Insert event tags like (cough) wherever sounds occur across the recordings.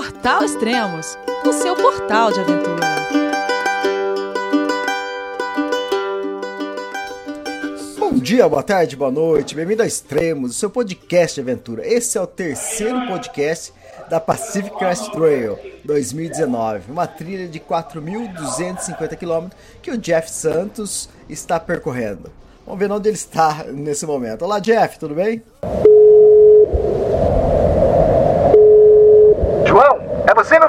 Portal Extremos, o seu portal de aventura. Bom dia, boa tarde, boa noite, bem-vindo a Extremos, o seu podcast de aventura. Esse é o terceiro podcast da Pacific Crest Trail 2019, uma trilha de 4.250 km que o Jeff Santos está percorrendo. Vamos ver onde ele está nesse momento. Olá, Jeff, tudo bem? João, é você, meu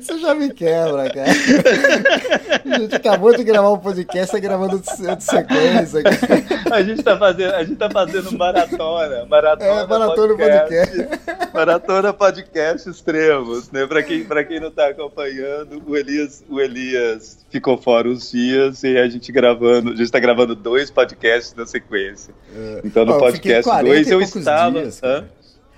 Você já me quebra, cara. A gente acabou de gravar um podcast, tá gravando de sequência. A gente tá fazendo, a gente tá fazendo maratona, maratona, é, maratona podcast. podcast. Maratona podcast extremos, né? Para quem, pra quem não tá acompanhando, o Elias, o Elias ficou fora uns dias e a gente gravando, a gente tá gravando dois podcasts na sequência. É. Então no podcast 2 eu estava. Dias,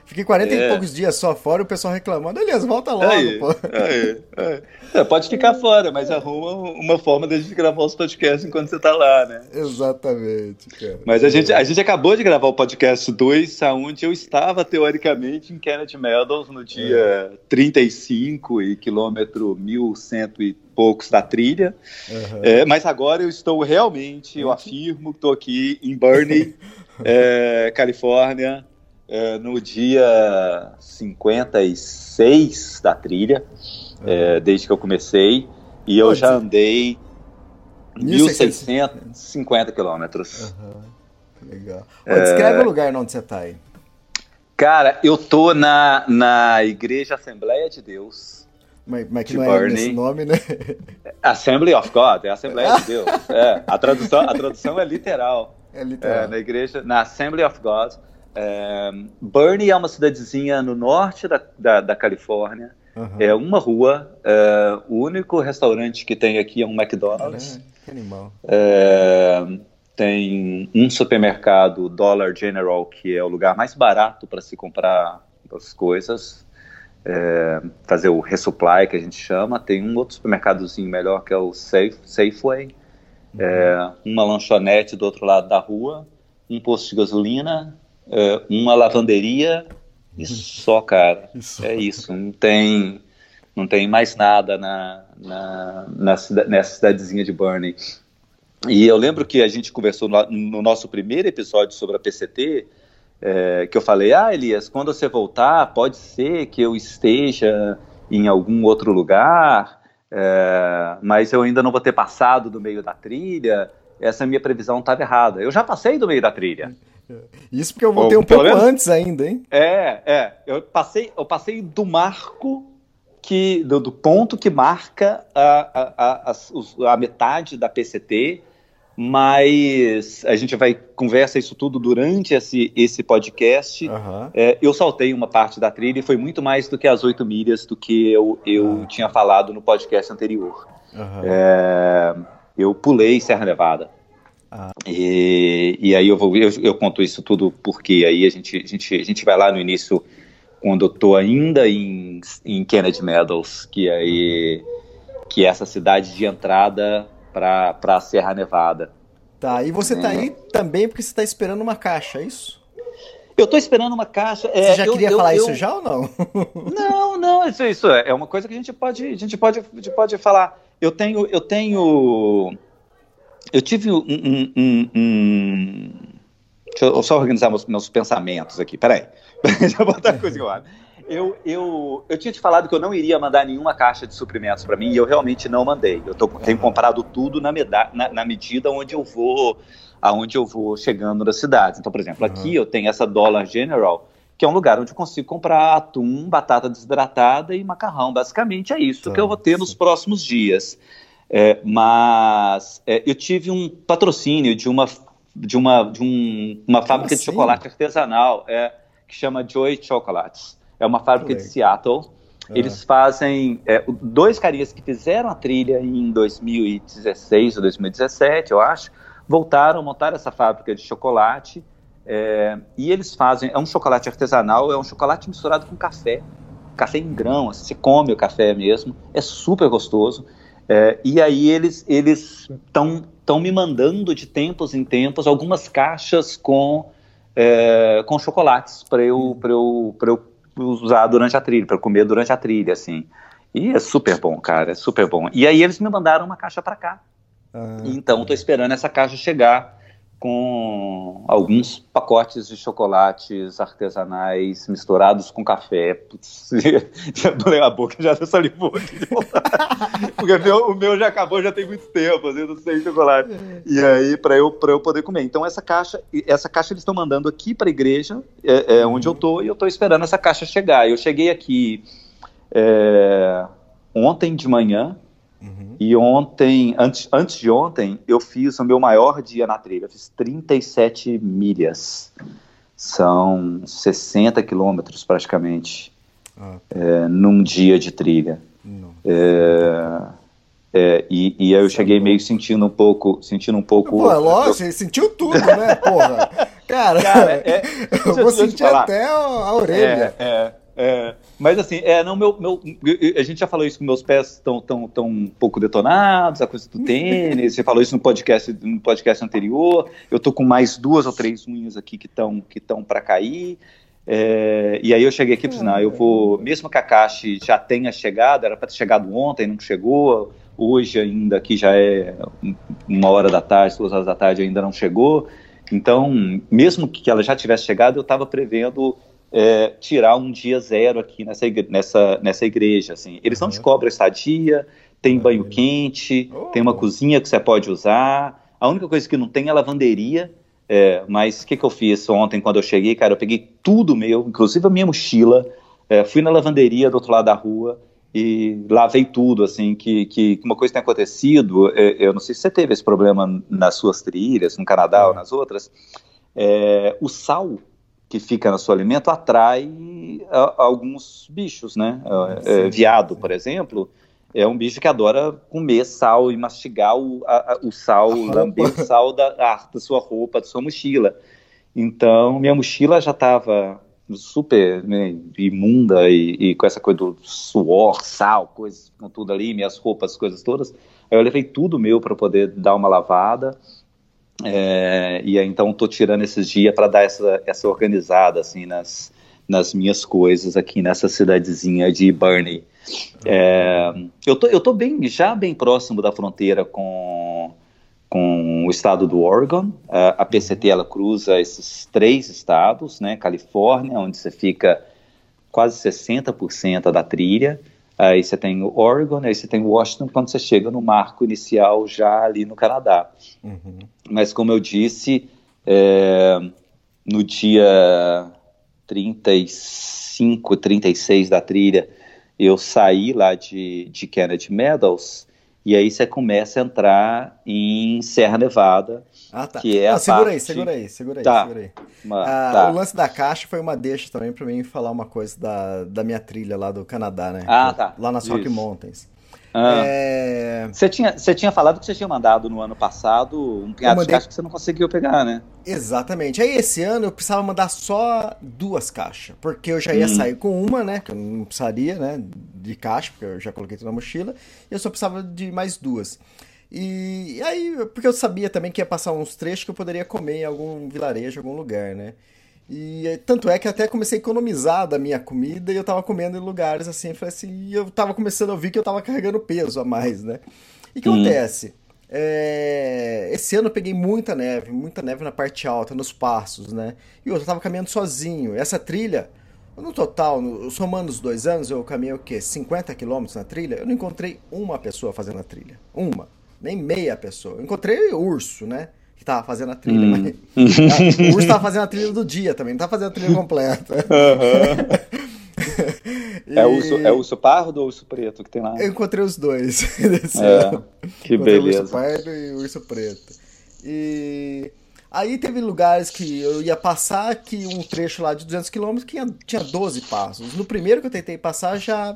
Fiquei 40 é. e poucos dias só fora e o pessoal reclamando. Aliás, volta logo, aí, pô. Aí, aí. É, pode ficar fora, mas arruma uma forma de a gente gravar os podcasts enquanto você tá lá, né? Exatamente, cara. Mas a gente, a gente acabou de gravar o podcast 2, onde eu estava, teoricamente, em Kennedy Meadows no dia é. 35 e quilômetro 1100 e poucos da trilha. Uhum. É, mas agora eu estou realmente, eu afirmo, estou aqui em Bernie, (laughs) é, Califórnia, é, no dia 56 da trilha, uhum. é, desde que eu comecei, e eu já andei 1.650 quilômetros. Uhum. Legal. Pô, descreve é... o lugar onde você está aí. Cara, eu tô na, na Igreja Assembleia de Deus. Mas, mas que de não é esse nome, né? Assembly of God, é Assembleia de Deus. (laughs) É, a, tradução, a tradução é literal. É literal. É, na igreja, na Assembly of God. É, Bernie é uma cidadezinha no norte da, da, da Califórnia. Uhum. É uma rua. É, o único restaurante que tem aqui é um McDonald's. que animal. É, tem um supermercado Dollar General, que é o lugar mais barato para se comprar as coisas. É, fazer o resupply, que a gente chama. Tem um outro supermercadozinho melhor, que é o Safe, Safeway. Uhum. É, uma lanchonete do outro lado da rua. Um posto de gasolina é, uma lavanderia e só, cara. (laughs) É isso. Não tem, não tem mais nada na, na, na nessa cidadezinha de Burney. E eu lembro que a gente conversou no, no nosso primeiro episódio sobre a PCT, é, que eu falei, ah, Elias, quando você voltar, pode ser que eu esteja em algum outro lugar, é, mas eu ainda não vou ter passado do meio da trilha. Essa minha previsão estava errada. Eu já passei do meio da trilha. (laughs) Isso porque eu voltei um pouco menos, antes ainda, hein? É, é. Eu passei, eu passei do marco que do, do ponto que marca a, a, a, a, metade da PCT, mas a gente vai conversa isso tudo durante esse, esse podcast. Uhum. É, eu saltei uma parte da trilha e foi muito mais do que as oito milhas do que eu, eu uhum. tinha falado no podcast anterior. Uhum. É, eu pulei Serra Nevada. Ah. E, e aí eu, vou, eu, eu, conto isso tudo porque aí a gente, a gente, a gente vai lá no início, quando eu tô ainda em, em Kennedy Meadows, que aí que é essa cidade de entrada para a Serra Nevada. Tá, e você tá é. aí também porque você está esperando uma caixa, é isso? Eu estou esperando uma caixa. É, você já eu, queria eu, falar eu, isso já ou não? (laughs) Não, não, isso, isso é, é uma coisa que a gente pode, a gente pode, a gente pode falar. Eu tenho, eu tenho eu tive um, um, um, um, Deixa eu só organizar meus, meus pensamentos aqui, peraí. (laughs) Deixa eu botar a coisa que eu, eu, eu tinha te falado que eu não iria mandar nenhuma caixa de suprimentos para mim e eu realmente não mandei. Eu tô, tenho comprado tudo na, meda, na, na, medida onde eu vou aonde eu vou chegando nas cidades. Então, por exemplo, aqui uhum. eu tenho essa Dollar General, que é um lugar onde eu consigo comprar atum, batata desidratada e macarrão. Basicamente é isso que eu vou ter nos próximos dias. É, mas é, eu tive um patrocínio de uma de uma de um, uma fábrica assim? de chocolate artesanal é, que chama Joy Chocolates. É uma fábrica de Seattle. Eles fazem é, dois carinhas que fizeram a trilha em 2016 ou 2017, eu acho, voltaram, montaram essa fábrica de chocolate é, e eles fazem é um chocolate artesanal, é um chocolate misturado com café, café em grão, assim, você come o café mesmo, é super gostoso. É, e aí eles eles estão estão me mandando de tempos em tempos algumas caixas com é, com chocolates para eu para eu para eu usar durante a trilha, para comer durante a trilha, assim. E é super bom, cara, é super bom. E aí eles me mandaram uma caixa para cá. Ah, Então estou esperando essa caixa chegar com alguns pacotes de chocolates artesanais misturados com café. Putz, (laughs) já dolei a boca, já salivou. (laughs) Porque meu, o meu já acabou, já tem muito tempo, assim, não sei chocolate. E aí, para eu, eu poder comer. Então, essa caixa, essa caixa eles estão mandando aqui para a igreja, é, é onde eu tô, e eu estou esperando essa caixa chegar. Eu cheguei aqui é, ontem de manhã, e ontem, antes, antes de ontem, eu fiz o meu maior dia na trilha. Eu fiz 37 milhas. São 60 quilômetros praticamente Ah. é, num dia de trilha. É, é, e, e aí eu cheguei meio sentindo um pouco, sentindo um pouco. Pô, é lógico, você sentiu tudo, né, porra? (laughs) Cara, Cara, é- (laughs) eu vou eu sentir até a, a orelha. É, é, é. Mas assim, é, não, meu, meu, a gente já falou isso que meus pés estão tão, tão um pouco detonados, a coisa do tênis, você falou isso no podcast, no podcast anterior, eu tô com mais duas ou três unhas aqui que estão que para cair, é, e aí eu cheguei aqui e falei, não, eu vou, mesmo que a caixa já tenha chegado, era para ter chegado ontem, não chegou, hoje ainda aqui já é uma hora da tarde, duas horas da tarde ainda não chegou, então, mesmo que ela já tivesse chegado, eu estava prevendo é, tirar um dia zero aqui nessa, igre nessa, nessa igreja. Assim. Eles não te cobram estadia, tem banho quente, tem uma cozinha que você pode usar. A única coisa que não tem é lavanderia. É, mas o que, que eu fiz ontem quando eu cheguei, cara? Eu peguei tudo meu, inclusive a minha mochila, é, fui na lavanderia do outro lado da rua e lavei tudo, assim, que, que uma coisa tem acontecido, é, eu não sei se você teve esse problema nas suas trilhas, no Canadá ou nas outras, é, o sal que fica no seu alimento atrai a, alguns bichos, né? É, viado, por exemplo, é um bicho que adora comer sal e mastigar o, a, o sal, lamber o sal da, da sua roupa, da sua mochila. Então, minha mochila já estava super né, imunda e, e, com essa coisa do suor, sal, coisas com tudo ali, minhas roupas, coisas todas. Aí eu levei tudo meu para poder dar uma lavada. É, e então estou tirando esses dias para dar essa, essa organizada assim nas, nas minhas coisas aqui nessa cidadezinha de Burney. É, eu tô, eu tô bem, já bem próximo da fronteira com, com o estado do Oregon. A, a PCT ela cruza esses três estados, né? Califórnia, onde você fica quase 60% da trilha. Aí você tem o Oregon, aí você tem Washington, quando você chega no marco inicial já ali no Canadá. Uhum. Mas como eu disse, é, no dia 35, 36 da trilha, eu saí lá de, de Kennedy Meadows, e aí você começa a entrar em Serra Nevada, Ah, tá. que é Não, a segura aí, parte- segura aí, segura aí, Tá. segura aí. Ah, tá. O lance da caixa foi uma deixa também pra mim falar uma coisa da, da minha trilha lá do Canadá, né? Ah, tá. Lá nas Isso. Mountains. Ah. É, Você, tinha, você tinha falado que você tinha mandado no ano passado um punhado de mandei- caixa que você não conseguiu pegar, né? Exatamente. Aí esse ano eu precisava mandar só duas caixas, porque eu já ia Hum. sair com uma, né? Que eu não precisaria, né? De caixa, porque eu já coloquei tudo na mochila. E eu só precisava de mais duas. E, e aí, porque eu sabia também que ia passar uns trechos que eu poderia comer em algum vilarejo, algum lugar, né? E eh, tanto é que até comecei a economizar da minha comida e eu tava comendo em lugares assim, eu falei assim, e eu tava começando a ouvir que eu tava carregando peso a mais, né? E o que Hum. acontece? É, Esse ano eu peguei muita neve, muita neve na parte alta, nos passos, né? E eu tava caminhando sozinho. Essa trilha, no total, no- somando os dois anos, eu caminhei o quê? 50 quilômetros na trilha? Eu não encontrei uma pessoa fazendo a trilha. Uma. Nem meia pessoa. Eu encontrei o urso, né? Que tava fazendo a trilha. Mas... (laughs) Ah, o urso tava fazendo a trilha do dia também, não tava fazendo a trilha (laughs) completa. (laughs) E... É, urso, é urso pardo ou urso preto que tem lá? Eu encontrei os dois. é, que beleza. O urso pardo e o urso preto. E aí teve lugares que eu ia passar que um trecho lá de 200 km que tinha 12 passos. No primeiro que eu tentei passar já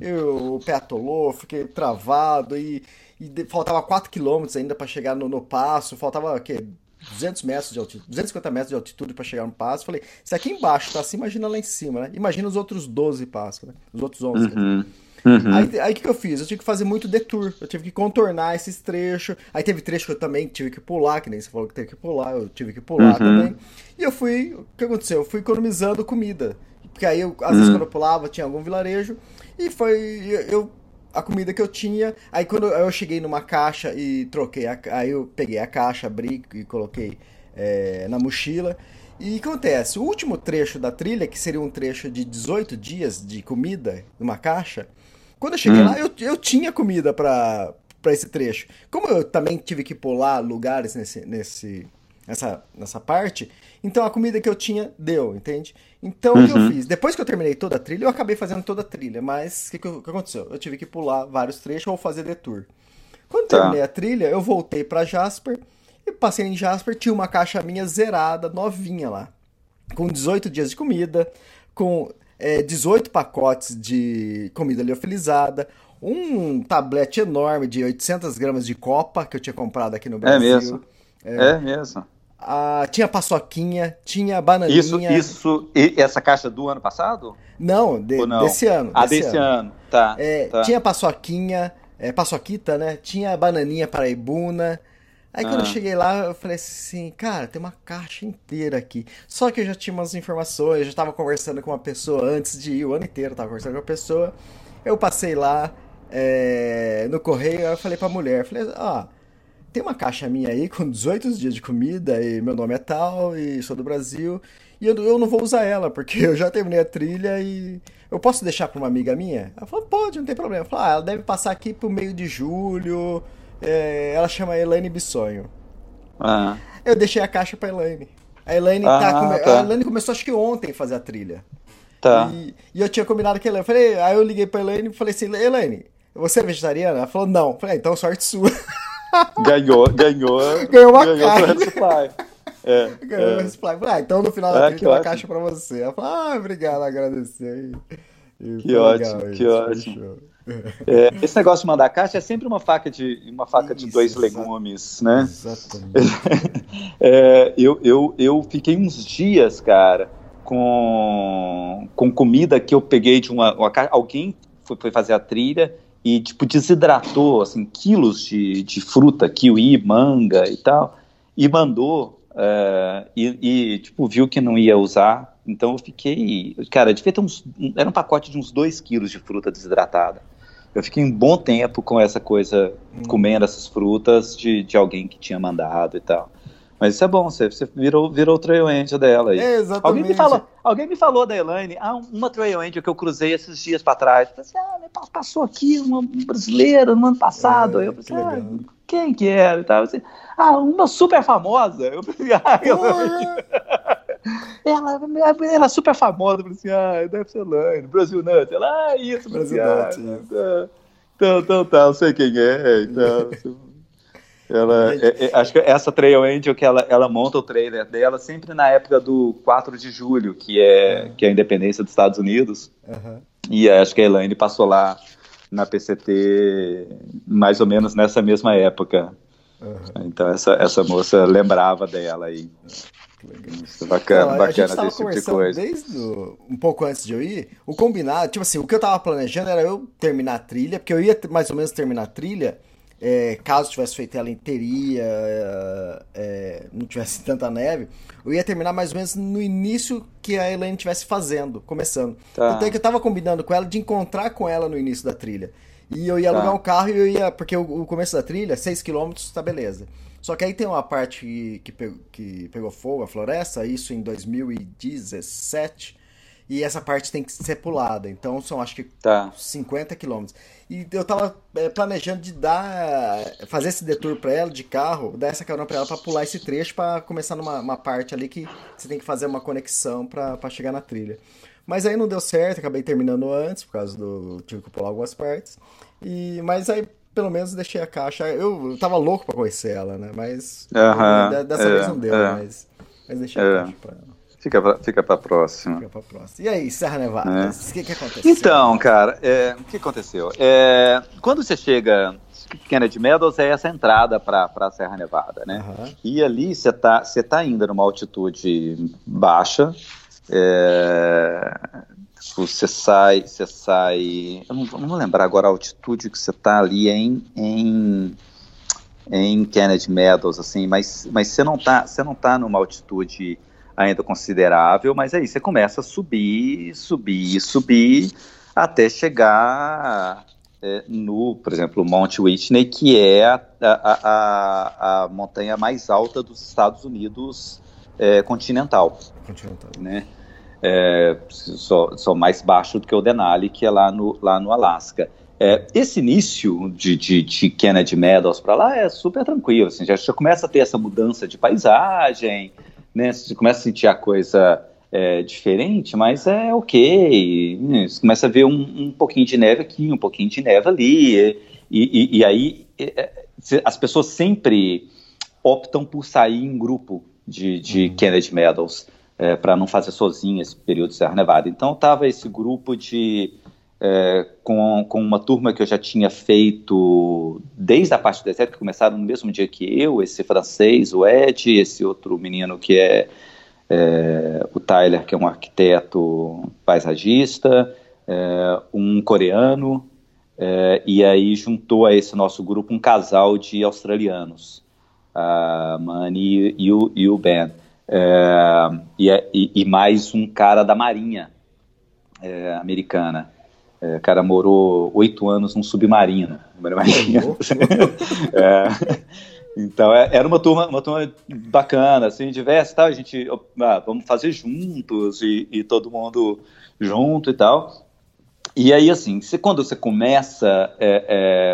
eu, o pé atolou, fiquei travado e, e faltava 4 km ainda para chegar no, no passo, faltava o quê? 200 metros de altitude, 250 metros de altitude para chegar no passo. Falei, se aqui embaixo tá assim, imagina lá em cima, né? Imagina os outros 12 passos, né? Os outros 11. Uhum. Uhum. Aí o que, que eu fiz? Eu tive que fazer muito detour. Eu tive que contornar esses trechos. Aí teve trecho que eu também tive que pular, que nem você falou que teve que pular, eu tive que pular uhum. também. E eu fui. O que aconteceu? Eu fui economizando comida. Porque aí, eu, às vezes, uhum. quando eu pulava, tinha algum vilarejo. E foi. Eu a comida que eu tinha. Aí quando eu cheguei numa caixa e troquei, a, aí eu peguei a caixa, abri e coloquei é, na mochila. E acontece, o último trecho da trilha, que seria um trecho de 18 dias de comida numa caixa, quando eu cheguei hum. lá, eu, eu tinha comida para esse trecho. Como eu também tive que pular lugares nesse, nesse, nessa, nessa parte, então a comida que eu tinha deu, entende? Então uhum. o que eu uhum. fiz? Depois que eu terminei toda a trilha, eu acabei fazendo toda a trilha, mas o que, que, que, aconteceu? Eu tive que pular vários trechos ou fazer detour. Quando tá. terminei a trilha, eu voltei para Jasper e passei em Jasper, tinha uma caixa minha zerada, novinha lá, com 18 dias de comida, com é, 18 pacotes de comida liofilizada, um tablete enorme de 800 gramas de copa que eu tinha comprado aqui no é Brasil. É mesmo. É, é mesmo. Ah, tinha paçoquinha, tinha bananinha. Isso, isso, e essa caixa do ano passado? Não, de, não? desse ano. Ah, desse, desse ano. ano. Tá, é, tá, Tinha paçoquinha, é, paçoquita, né? Tinha bananinha paraibuna. Aí quando ah. eu cheguei lá, eu falei assim, cara, tem uma caixa inteira aqui. Só que eu já tinha umas informações, eu já estava conversando com uma pessoa antes de ir, o ano inteiro eu tava conversando com uma pessoa. Eu passei lá é, no correio, eu falei pra mulher, falei, ó... Ah, tem uma caixa minha aí com 18 dias de comida e meu nome é tal e sou do Brasil. E eu, eu não vou usar ela, porque eu já terminei a trilha e eu posso deixar para uma amiga minha? Ela falou, pode, não tem problema. Eu falei, ah, ela deve passar aqui pro meio de julho. É, ela chama Elaine Bissonho. Ah. Eu deixei a caixa pra Elaine. A Elaine, tá ah, tá come... tá. a Elaine começou acho que ontem a fazer a trilha. Tá. E, e eu tinha combinado com a Elaine. Eu falei, aí eu liguei pra Elaine e falei assim, Elaine, você é vegetariana? Ela falou, não. Eu falei, ah, então sorte sua. (laughs) ganhou, ganhou. Ganhou uma ganhou caixa. Resupply. É, ganhou é. resupply. Ah, então no final da é, tem uma caixa pra você. Ela falou, ah, obrigado, agradecer. E que ótimo, que ótimo. (laughs) É, esse negócio de mandar caixa é sempre uma faca de uma faca Isso, de dois legumes, né? Exatamente. (laughs) É, eu, eu, eu fiquei uns dias, cara, com, com comida que eu peguei de uma, uma alguém foi, foi fazer a trilha e tipo desidratou assim quilos de, de fruta, kiwi, manga e tal, e mandou uh, e, e, tipo viu que não ia usar, então eu fiquei, cara, devia ter uns, era um pacote de uns 2 quilos de fruta desidratada. Eu fiquei um bom tempo com essa coisa, hum. comendo essas frutas de, de alguém que tinha mandado e tal. Mas isso é bom, você, você virou, virou o trail angel dela aí. É, exatamente. Alguém me falou, alguém me falou da Elaine, ah, uma trail angel que eu cruzei esses dias para trás. Eu assim, ah, passou aqui uma brasileira no ano passado. É, eu pensei, que ah, quem que era? E tal. Assim, ah, uma super famosa. Eu pensei, ah, Elaine. ela, ela é super famosa. Eu falei assim, ah, deve ser Elaine, Brasil Nuts. Ela, ah, isso, Brasil Nuts. Ah, então, então, tá, eu sei quem é. Então, (laughs) ela, é, é, acho que essa Trail Angel que ela, ela monta o trailer dela sempre na época do 4 de julho, que é, uhum. que é a independência dos Estados Unidos. Uhum. E acho que a Elaine passou lá na PCT mais ou menos nessa mesma época. Uhum. Então essa, essa moça lembrava dela aí. Isso, bacana, Não, bacana desse tipo de coisa. Desde o, um pouco antes de eu ir, o combinado, tipo assim, o que eu tava planejando era eu terminar a trilha, porque eu ia mais ou menos terminar a trilha é, caso tivesse feito ela inteira, é, é, não tivesse (laughs) tanta neve, eu ia terminar mais ou menos no início que a Elaine estivesse fazendo, começando. Tá. Então é que eu tava combinando com ela de encontrar com ela no início da trilha. E eu ia tá. alugar um carro e eu ia. Porque o, o começo da trilha, 6km, tá beleza. Só que aí tem uma parte que, que, pegou, que pegou fogo, a floresta, isso em 2017. E essa parte tem que ser pulada. Então são acho que tá. 50 quilômetros. E eu tava é, planejando de dar. fazer esse detour pra ela de carro, dar essa carona pra ela pra pular esse trecho pra começar numa parte ali que você tem que fazer uma conexão pra, pra chegar na trilha. Mas aí não deu certo, acabei terminando antes, por causa do. tive que pular algumas partes. E, mas aí, pelo menos, deixei a caixa. Eu, eu tava louco pra conhecer ela, né? Mas. Aham, dessa é, vez não deu, é. mas. Mas deixei a É. caixa pra ela. Fica pra, fica pra próxima. Fica pra próxima. E aí, Serra Nevada? É. O que, que aconteceu? Então, cara, é, o que aconteceu? É, quando você chega, Kennedy Meadows é essa entrada para a Serra Nevada, né? Aham. E ali você tá, você tá ainda numa altitude baixa. é, você sai, você sai. Eu não, não vou lembrar agora a altitude que você tá ali em, em, em Kennedy Meadows, assim, mas, mas você não tá, você não tá numa altitude ainda considerável, mas aí você começa a subir, subir, subir, até chegar é, no, por exemplo, Monte Whitney, que é a, a, a, a montanha mais alta dos Estados Unidos é, continental, Continental. né? É, só, só mais baixo do que o Denali, que é lá no, lá no Alasca. É, esse início de, de, de Kennedy Meadows para lá é super tranquilo, assim, já, já começa a ter essa mudança de paisagem, né? Você começa a sentir a coisa é, diferente, mas é ok. né? Você começa a ver um, um pouquinho de neve aqui, um pouquinho de neve ali, e, e, e aí é, se- as pessoas sempre optam por sair em grupo de, de Kennedy Meadows para não fazer sozinho esse período de Serra Nevada. Então tava esse grupo de é, com, com uma turma que eu já tinha feito desde a parte do deserto, que começaram no mesmo dia que eu, esse francês, o Ed, esse outro menino que é, é, o Tyler, que é um arquiteto paisagista, é, um coreano, é, e aí juntou a esse nosso grupo um casal de australianos, a Mani e o, e o Ben, É, e, e- e mais um cara da Marinha é, americana. É, o cara morou oito anos num submarino. Imagina. (laughs) É, então é- era uma turma, uma turma bacana, assim, diversa, e tal. A gente, ah, vamos fazer juntos e, e todo mundo junto e tal. E aí, assim, você- quando você começa, é,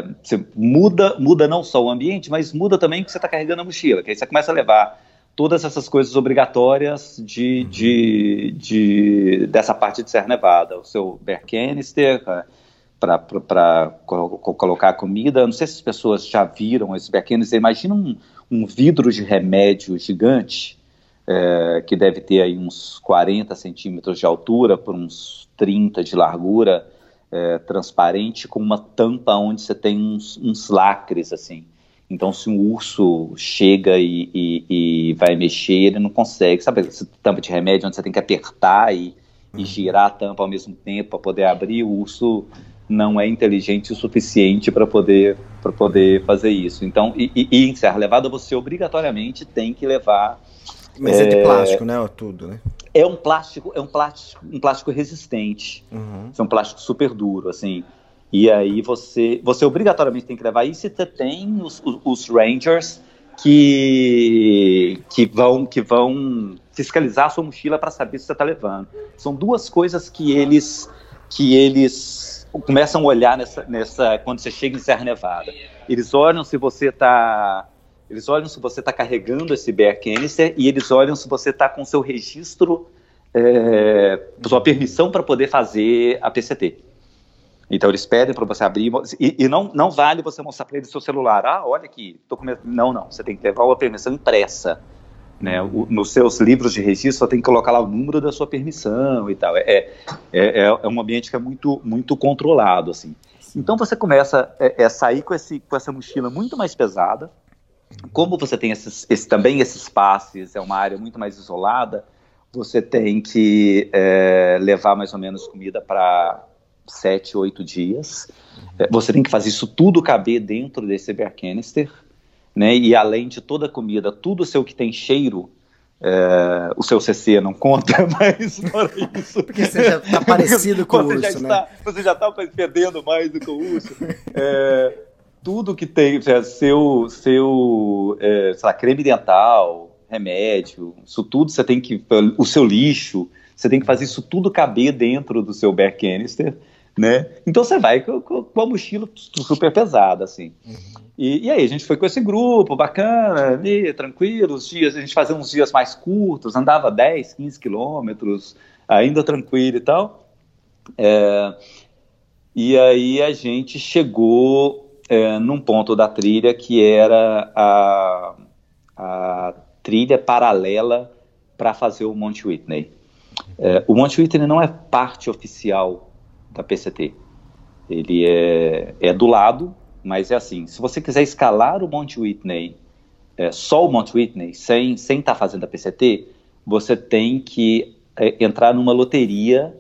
é, você muda, muda não só o ambiente, mas muda também o que você está carregando na mochila, que aí você começa a levar todas essas coisas obrigatórias de, de, de- dessa parte de Serra Nevada, o seu bear canister, para colocar comida. Não sei se as pessoas já viram esse bear canister. Imagina um, um vidro de remédio gigante, é, que deve ter aí uns 40 centímetros de altura por uns 30 de largura, é, transparente, com uma tampa onde você tem uns, uns lacres, assim. Então, se um urso chega e, e- e vai mexer, ele não consegue. Sabe essa tampa de remédio onde você tem que apertar e, e girar a tampa ao mesmo tempo para poder abrir? O urso não é inteligente o suficiente para poder, pra poder fazer isso. Então, e, e, em Serra Levada, você obrigatoriamente tem que levar Mas é, de plástico, né? Tudo, né? é um plástico, é um plástico, um plástico resistente. Uhum. É um plástico super duro, assim. E aí você, você obrigatoriamente tem que levar isso e você tem os, os- rangers que, que vão que vão fiscalizar a sua mochila para saber se você está levando. São duas coisas que eles que eles começam a olhar nessa, nessa quando você chega em Serra Nevada. Eles olham se você está eles olham se você está carregando esse bear canister e eles olham se você está com seu registro, é, sua permissão para poder fazer a PCT. Então eles pedem para você abrir e, e não, não vale você mostrar para eles seu celular. Ah, olha aqui, tô com. Não, não. Você tem que levar uma permissão impressa. Né? O- nos seus livros de registro, você tem que colocar lá o número da sua permissão e tal. É, é, é, é um ambiente que é muito, muito controlado, assim. Então você começa a é, sair com, esse, com essa mochila muito mais pesada. Como você tem esses, esse- também esses passes, é uma área muito mais isolada, você tem que é, levar mais ou menos comida para sete, oito dias. É, Você tem que fazer isso tudo caber dentro desse bear canister, né? E além de toda a comida, tudo seu que tem cheiro, é, o seu CC não conta, (laughs) mas fora isso. Porque você já tá parecido com o urso, né? está, Você já está fedendo mais do que o urso. É, tudo que tem, é, seu, seu é, lá, creme dental, remédio, isso tudo você tem que. O seu lixo, você tem que fazer isso tudo caber dentro do seu bear canister. Né? Então você vai com, com- com a mochila super pesada, assim. E, e aí, a gente foi com esse grupo, bacana, ali, tranquilo, os dias, a gente fazia uns dias mais curtos, andava 10, 15 quilômetros, ainda tranquilo e tal. É, e aí a gente chegou é, num ponto da trilha que era a, a trilha paralela para fazer o Monte Whitney. É, o Monte Whitney não é parte oficial da PCT. Ele é, é do lado, mas é assim: se você quiser escalar o Monte Whitney, é, só o Monte Whitney, sem estar sem tá fazendo a PCT, você tem que é, entrar numa loteria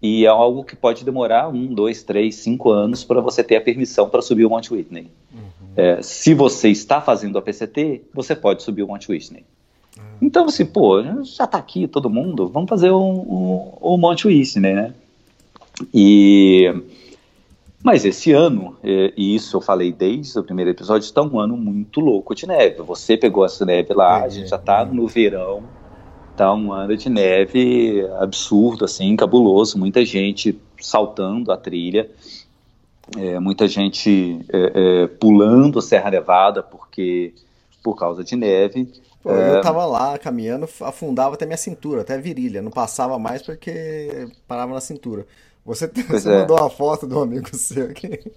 e é algo que pode demorar um, dois, três, cinco anos para você ter a permissão para subir o Monte Whitney. Uhum. É, se você está fazendo a PCT, você pode subir o Monte Whitney. Uhum. Então, assim, pô, já está aqui todo mundo, vamos fazer o um, um, um Monte Whitney, né? E mas esse ano, e isso eu falei desde o primeiro episódio, está um ano muito louco de neve. Você pegou essa neve lá, é, a gente já está no verão, tá um ano de neve absurdo, assim, cabuloso. Muita gente saltando a trilha, é, muita gente é, é, pulando a Serra Nevada porque por causa de neve. Pô, eu tava lá caminhando, afundava até minha cintura, até a virilha, não passava mais porque parava na cintura. Você, você é. mandou uma foto do amigo seu aqui.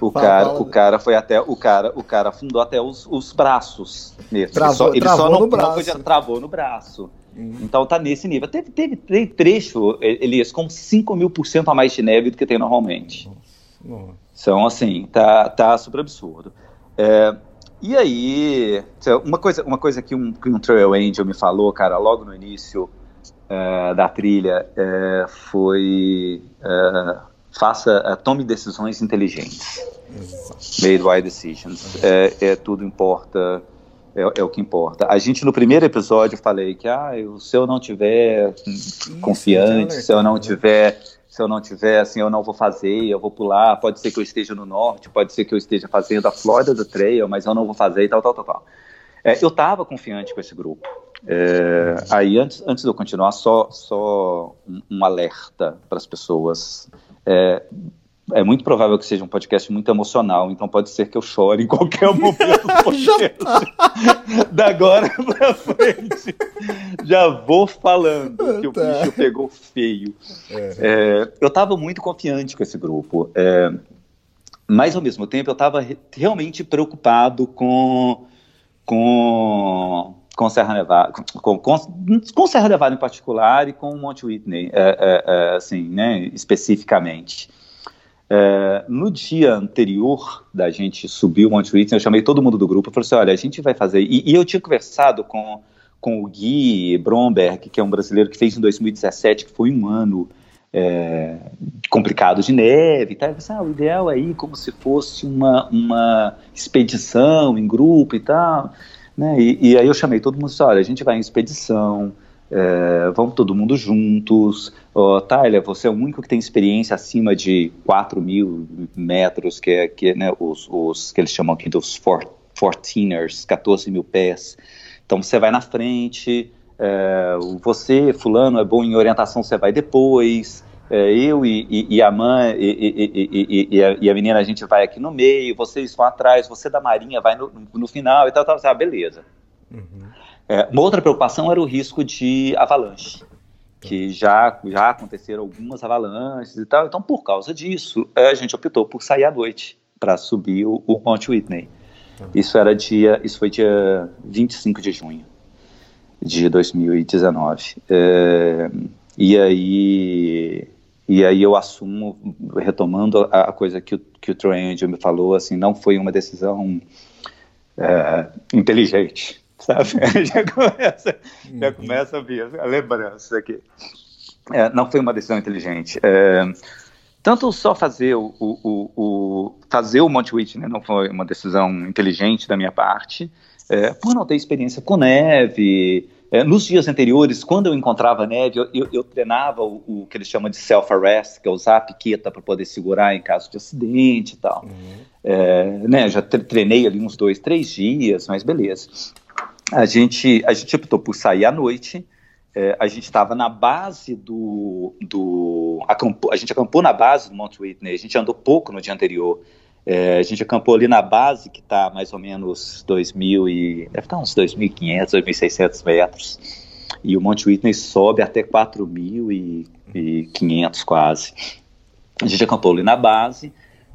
O fala, cara, fala. o cara foi até o cara, o cara afundou até os, os braços mesmo. Travou, ele só, ele só não, no braço. Não travou no braço. Hum. Então tá nesse nível. Teve, teve, teve trecho, Elias, com 5 mil por cento a mais de neve do que tem normalmente. Nossa. Então, assim, tá, tá super absurdo. É, e aí, uma coisa, uma coisa que um, que um Trail Angel me falou, cara, logo no início, uh, da trilha uh, foi uh, faça, tome decisões inteligentes. Made wise decisions. É, é, tudo importa, é, é, o que importa. A gente no primeiro episódio falei que ah, eu, se eu não tiver Isso, confiante, se eu não tiver se eu não tiver, assim, eu não vou fazer, eu vou pular, pode ser que eu esteja no norte, pode ser que eu esteja fazendo a Florida do Trail, mas eu não vou fazer e tal, tal, tal, tal. É, eu estava confiante com esse grupo. É, aí, antes, antes de eu continuar, só, só um, um alerta para as pessoas. É, é muito provável que seja um podcast muito emocional, então pode ser que eu chore em qualquer (laughs) momento do podcast. da agora pra frente. Já vou falando que tá. o bicho pegou feio. É. É, eu estava muito confiante com esse grupo, é, mas ao mesmo tempo eu estava realmente preocupado com, com com Serra Nevada, com, com, com, Serra Nevada em particular e com Monte Whitney, é, é, é, assim, né, especificamente. É, no dia anterior da gente subir o Monte Whitney, eu chamei todo mundo do grupo e falei assim, olha, a gente vai fazer, e, e, eu tinha conversado com, com o Gui Bromberg, que é um brasileiro que fez em 2017, que foi um ano é, complicado de neve e tal, eu falei, ah, o ideal aí é como se fosse uma, uma expedição em grupo e tal, né? E, e, aí eu chamei todo mundo e disse, olha, a gente vai em expedição, é, vamos todo mundo juntos. Oh, Tyler, você é o único que tem experiência acima de 4 mil metros, que é, que, né, os, os, que eles chamam aqui dos 14ers, 14 mil pés. Então você vai na frente, é, você, fulano, é bom em orientação, você vai depois é, eu e, e, e, a mãe e, a, e, a, menina, a gente vai aqui no meio, vocês vão atrás, você da Marinha vai no, no final e tal, tal, tal beleza. Uhum. É, uma outra preocupação era o risco de avalanche, que já, já aconteceram algumas avalanches e tal, então por causa disso, é, a gente optou por sair à noite para subir o, o Monte Whitney. Uhum. Isso era dia, isso foi dia 25 de junho de 2019. É, e aí e aí eu assumo, retomando a, a coisa que o, que o Troy Angel me falou, assim, não foi uma decisão é, inteligente, sabe? (laughs) já começa, já uhum. começa a vir a lembrança aqui. É, não foi uma decisão inteligente. É, tanto só fazer o, o, o, fazer o Monte Whitney não foi uma decisão inteligente da minha parte, é, por não ter experiência com neve, é, nos dias anteriores, quando eu encontrava neve, eu, eu, eu treinava o, o, que eles chamam de self-arrest, que é usar a piqueta para poder segurar em caso de acidente e tal. Uhum. É, né, já treinei ali uns dois, três dias, mas beleza. A gente, a gente optou por sair à noite. É, a gente estava na base do. do acampou, a gente acampou na base do Mount Whitney, a gente andou pouco no dia anterior. É, a gente acampou ali na base, que está mais ou menos 2.000 e... deve estar tá uns 2.500, 2.600 metros. e o Monte Whitney sobe até 4.500 quase. A gente acampou ali na base,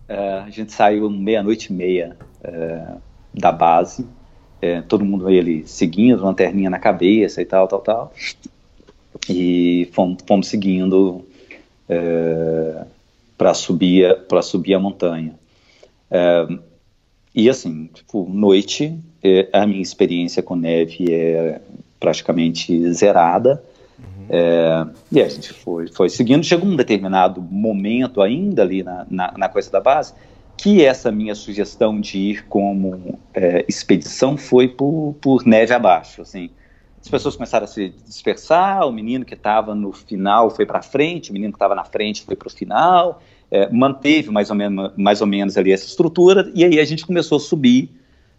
uh, a gente saiu meia-noite e meia uh, da base, uh, todo mundo ali seguindo, lanterninha na cabeça e tal, tal, tal, e fomos, fomos seguindo para subir, subir a montanha. E assim, tipo, noite, a minha experiência com neve é praticamente zerada. Uhum. É, e a gente foi, foi seguindo. Chegou um determinado momento ainda ali na, na, na coisa da base que essa minha sugestão de ir como é, expedição foi por, por neve abaixo, assim. As pessoas começaram a se dispersar, o menino que estava no final foi para frente, o menino que estava na frente foi para o final, é, manteve mais ou, menos, mais ou menos ali essa estrutura, e aí a gente começou a subir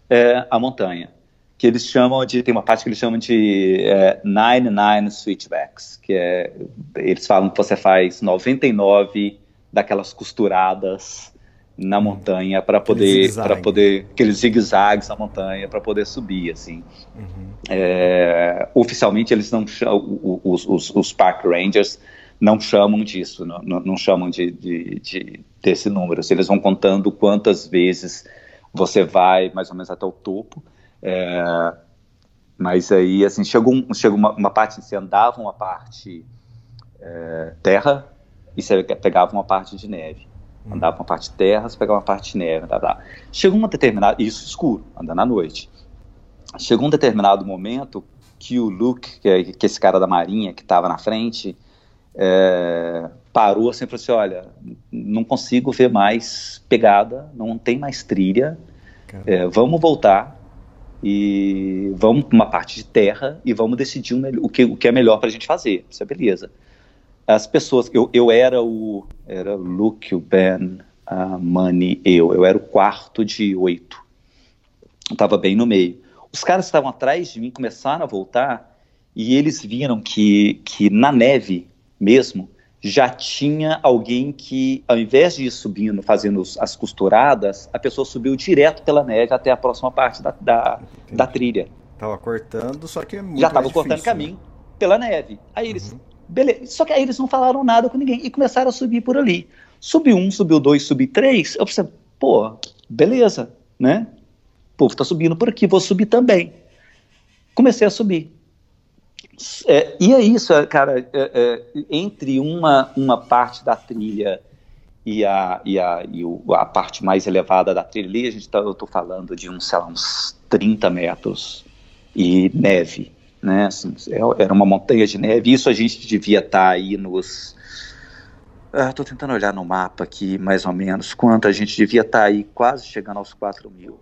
é, a montanha que eles chamam de, tem uma parte que eles chamam de é, 99 switchbacks, que é, eles falam que você faz 99 daquelas costuradas na uhum. montanha para poder para poder aqueles zigue-zagues na montanha para poder subir assim uhum. é, oficialmente eles não chamam os, os, os, park rangers não chamam disso não, não, chamam de, de, de, desse número eles vão contando quantas vezes você vai mais ou menos até o topo é, mas aí, assim, chegou, um, chegou uma, uma parte, você andava uma parte é, terra e você pegava uma parte de neve. Hum. Andava uma parte de terra, você pegava uma parte de neve. Blá, blá. Chegou uma determinada, isso escuro, andando à noite. Chegou um determinado momento que o Luke, que é, que é esse cara da marinha que estava na frente, é, parou assim e falou assim, olha, não consigo ver mais pegada, não tem mais trilha, é, vamos voltar e vamos para uma parte de terra e vamos decidir um, o, que, o que é melhor para a gente fazer. Isso é beleza. As pessoas, eu, eu era o era Luke, o Ben, a Money, eu. Eu era o quarto de oito. Estava bem no meio. Os caras que estavam atrás de mim começaram a voltar e eles viram que, que na neve mesmo já tinha alguém que, ao invés de ir subindo, fazendo as costuradas, a pessoa subiu direto pela neve até a próxima parte da, da, da trilha. Tava cortando, só que é muito Já tava cortando né? caminho pela neve. Aí eles, uhum. beleza, só que aí eles não falaram nada com ninguém e começaram a subir por ali. Subiu um, subiu dois, subiu três. Eu pensei, pô, beleza, né? O povo tá subindo por aqui, vou subir também. Comecei a subir. É, e é isso, é, cara, é, é, entre uma, uma parte da trilha e, a, e, a, e o, a parte mais elevada da trilha ali, a gente tá, eu estou falando de uns, sei lá, uns 30 metros e neve, né, assim, é, era uma montanha de neve, isso a gente devia estar tá aí nos... Estou ah, tentando olhar no mapa aqui, mais ou menos, quanto a gente devia estar tá aí quase chegando aos 4 mil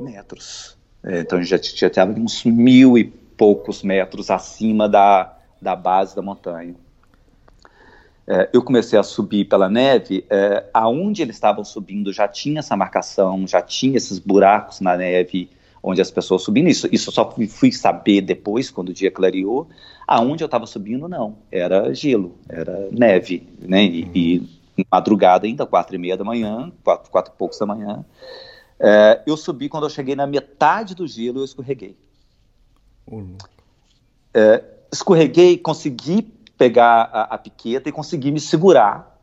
metros. É, então a gente já estava uns mil e poucos metros acima da, da base da montanha. É, eu comecei a subir pela neve, é, aonde eles estavam subindo já tinha essa marcação, já tinha esses buracos na neve onde as pessoas subindo. Isso, isso só fui saber depois, quando o dia clareou. Aonde eu estava subindo, não. Era gelo, era neve, né? E, e madrugada ainda, quatro e meia da manhã, quatro, quatro e poucos da manhã. É, eu subi, quando eu cheguei na metade do gelo, eu escorreguei. É, escorreguei, consegui pegar a, a, piqueta e consegui me segurar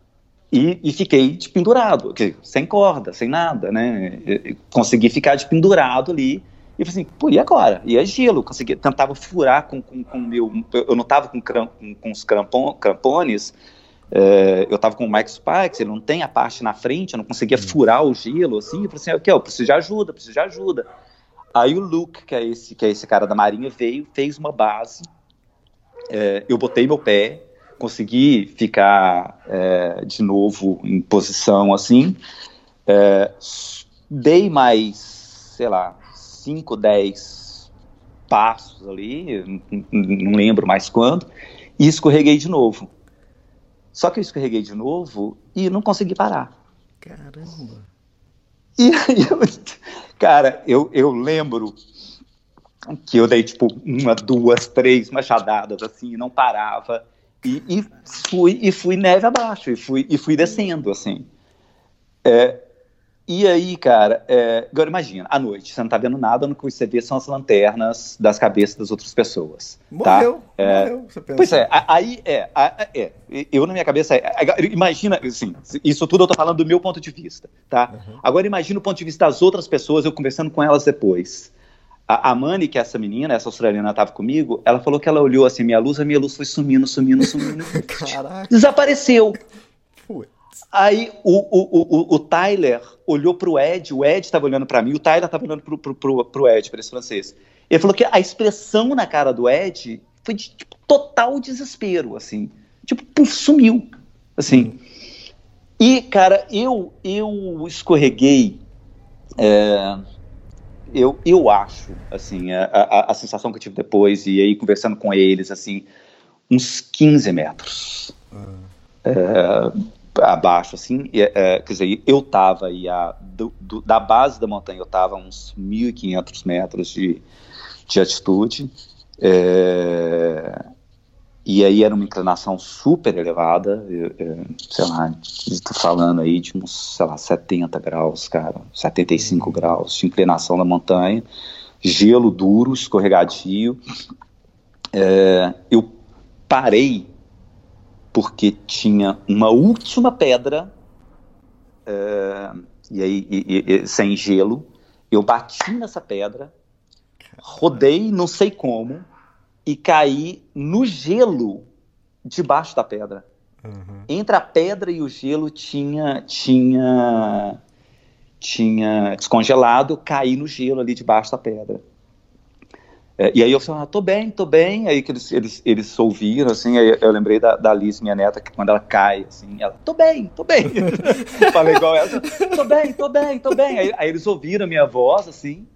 e, e fiquei de pendurado, sem corda, sem nada, né? Consegui ficar de pendurado ali e falei assim, pô, e agora? E é gelo, consegui, tentava furar com, com, com meu, eu não tava com, cramp, com, com os crampon, crampones, é, eu tava com o Mike Spikes, ele não tem a parte na frente, eu não conseguia furar o gelo, assim, eu falei assim, ok, eu preciso de ajuda, preciso de ajuda. Aí o Luke, que é esse, que é esse cara da Marinha, veio, fez uma base. É, eu botei meu pé, consegui ficar é, de novo em posição assim. É, dei mais, sei lá, 5, 10 passos ali, não, lembro mais quando, e escorreguei de novo. Só que eu escorreguei de novo e não consegui parar. Caramba! E aí eu, (laughs) cara, eu, eu lembro que eu dei tipo uma, duas, três machadadas assim, não parava. E, e, fui e fui neve abaixo e fui e fui descendo assim. É, E aí, cara, é, agora imagina, à noite, você não tá vendo nada, no que você vê são as lanternas das cabeças das outras pessoas. Morreu, tá? é, morreu, você pensa. Pois é, aí é, é, eu na minha cabeça, é, imagina, assim, isso tudo eu tô falando do meu ponto de vista, tá? Uhum. Agora imagina o ponto de vista das outras pessoas, eu conversando com elas depois. A, a Mani, que é essa menina, essa australiana estava comigo, ela falou que ela olhou assim, minha luz, a minha luz foi sumindo, sumindo, sumindo. (laughs) Caraca. Desapareceu. Aí o, o, o, o Tyler olhou para o Ed, o Ed estava olhando para mim, o Tyler estava olhando para o Ed, para esse francês. Ele falou que a expressão na cara do Ed foi de tipo, total desespero, assim. Tipo, puf, sumiu. Assim. E, cara, eu, eu escorreguei. É, eu, eu acho, assim, a, a, a, sensação que eu tive depois, e aí conversando com eles, assim, uns 15 metros. Uhum. É, abaixo, assim, é, quer dizer, eu estava aí a, do, do, da base da montanha, eu estava a uns 1.500 metros de, de altitude, é, e aí era uma inclinação super elevada, eu, eu, sei lá, estou falando aí de uns, sei lá, 70 graus, cara, 75 graus de inclinação da montanha, gelo duro, escorregadio, é, eu parei porque tinha uma última pedra, uh, e aí e, e, sem gelo. Eu bati nessa pedra, rodei, não sei como, e caí no gelo debaixo da pedra. Uhum. Entre a pedra e o gelo tinha tinha tinha descongelado, caí no gelo ali debaixo da pedra. É, e aí eu falei, ah, tô bem, tô bem. Aí que eles, eles, eles ouviram, assim, aí eu lembrei da, da Alice, minha neta, que quando ela cai, assim, ela, tô bem, tô bem. (laughs) Falei igual ela, tô bem, tô bem, tô bem. Aí, aí eles ouviram a minha voz, assim,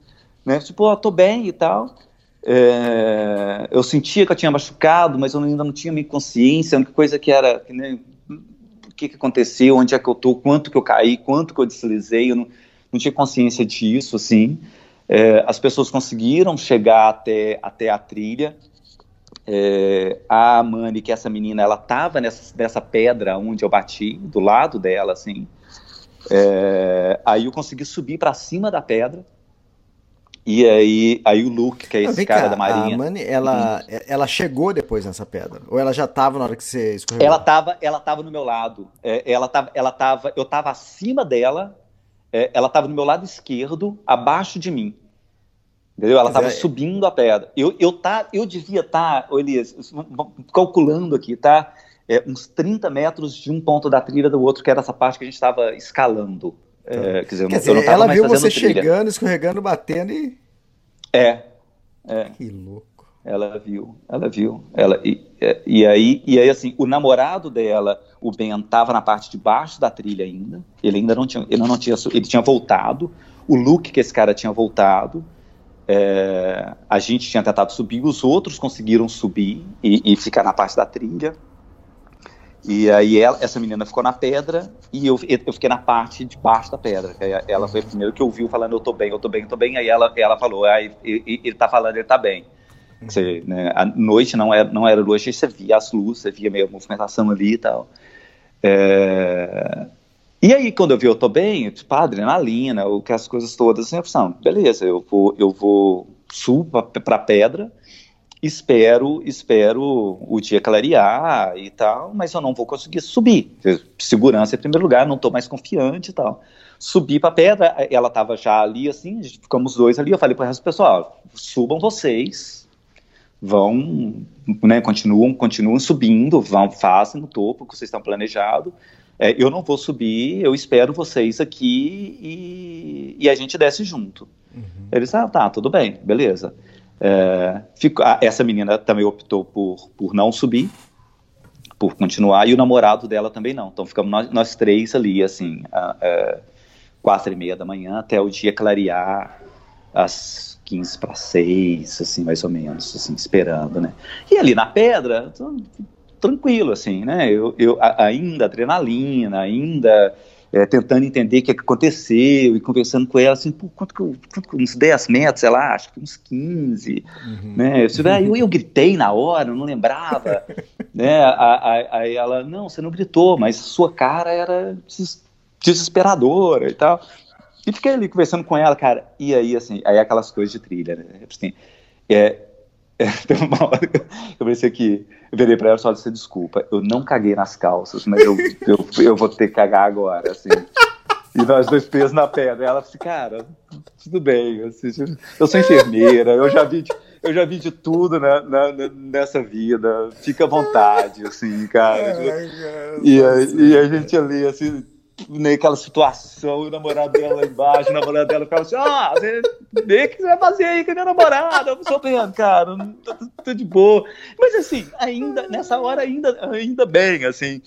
né, tipo, ó, oh, tô bem e tal. É, eu sentia que eu tinha machucado, mas eu ainda não tinha minha consciência, a única coisa que era, que, né, o que, que aconteceu, onde é que eu tô, quanto que eu caí, quanto que eu deslizei, eu não, não tinha consciência disso, assim. É, as pessoas conseguiram chegar até, até a trilha. É, a Mani, que é essa menina, ela estava nessa, nessa pedra onde eu bati, do lado dela, assim. É, aí eu consegui subir para cima da pedra. E aí, aí o Luke, que é esse cara cá, da Marinha. A Mani, ela, uhum. ela chegou depois nessa pedra? Ou ela já estava na hora que você escorregou? Ela estava ela tava no meu lado. É, ela tava, ela tava, eu estava acima dela é, ela estava no meu lado esquerdo, abaixo de mim. Entendeu? Ela estava é... subindo a pedra. Eu, eu, tá, eu devia estar, tá, Elias, calculando aqui, tá? É, uns 30 metros de um ponto da trilha do outro, que era essa parte que a gente estava escalando. É, quer dizer, quer dizer, ela viu você trilha. chegando, escorregando, batendo e. É. é. Que louco. Ela viu, ela viu. Ela, e, e, aí, e aí, assim, o namorado dela o Ben estava na parte de baixo da trilha ainda. Ele ainda não tinha, ele não tinha, ele tinha voltado. O Luke que esse cara tinha voltado. É, a gente tinha tentado subir, os outros conseguiram subir e, e ficar na parte da trilha. E aí ela, essa menina ficou na pedra e eu, eu fiquei na parte de baixo da pedra. Ela foi a primeira que ouviu falando eu tô bem, eu tô bem, eu tô bem. Aí ela, ela falou, ah, ele, ele tá falando, ele tá bem. Você, né, a noite não era, não era luz, você via as luzes, você via meio a movimentação ali e tal. É... E aí, quando eu vi eu tô bem, tipo, a adrenalina, o que as coisas todas, assim, eu falei, beleza, eu vou, eu vou subo para a pedra, espero, espero o dia clarear e tal, mas eu não vou conseguir subir. Segurança em primeiro lugar, não estou mais confiante e tal. Subi para a pedra, ela estava já ali, assim, ficamos dois ali, eu falei para o resto do pessoal, subam vocês, vão, né, continuam, continuam subindo, vão, fazem no topo que vocês estão planejado. É, eu não vou subir, eu espero vocês aqui e, e a gente desce junto. Uhum. Eles, ah, tá, tudo bem, beleza. É, fico, essa menina também optou por, por não subir, por continuar, e o namorado dela também não. Então ficamos nós, nós três ali, assim, a, a, é, quatro e meia da manhã até o dia clarear, às 15 para 6, assim, mais ou menos, assim, esperando, né? E ali na pedra, tranquilo, assim, né? Eu, eu ainda adrenalina, ainda é, tentando entender o que, é que, aconteceu e conversando com ela, assim, pô, quanto que eu, quanto uns 10 metros, sei lá, acho que uns 15, uhum. né? Eu, eu, eu, gritei na hora, não lembrava, (laughs) né? Aí ela, não, você não gritou, mas sua cara era desesperadora e tal. E fiquei ali conversando com ela, cara. E aí, assim, aí aquelas coisas de trilha, né? Assim, é, (laughs) é, teve uma hora que eu pensei que eu virei pra ela e falei, você desculpa, eu não caguei nas calças, mas eu, eu, eu vou ter que cagar agora, assim. E nós dois pesos na pedra. E ela assim, cara, tudo bem, assim, eu sou enfermeira, eu já vi de, eu já vi de tudo né, na, nessa vida, fica à vontade, assim, cara. e, a, e a gente ali, assim, naquela situação, o namorado dela lá embaixo, o namorado dela ficava assim, ah, vê o que você vai fazer aí com a minha namorada, eu sou bem, cara, tô, tô, de boa. Mas assim, ainda, nessa hora, ainda, ainda bem, assim.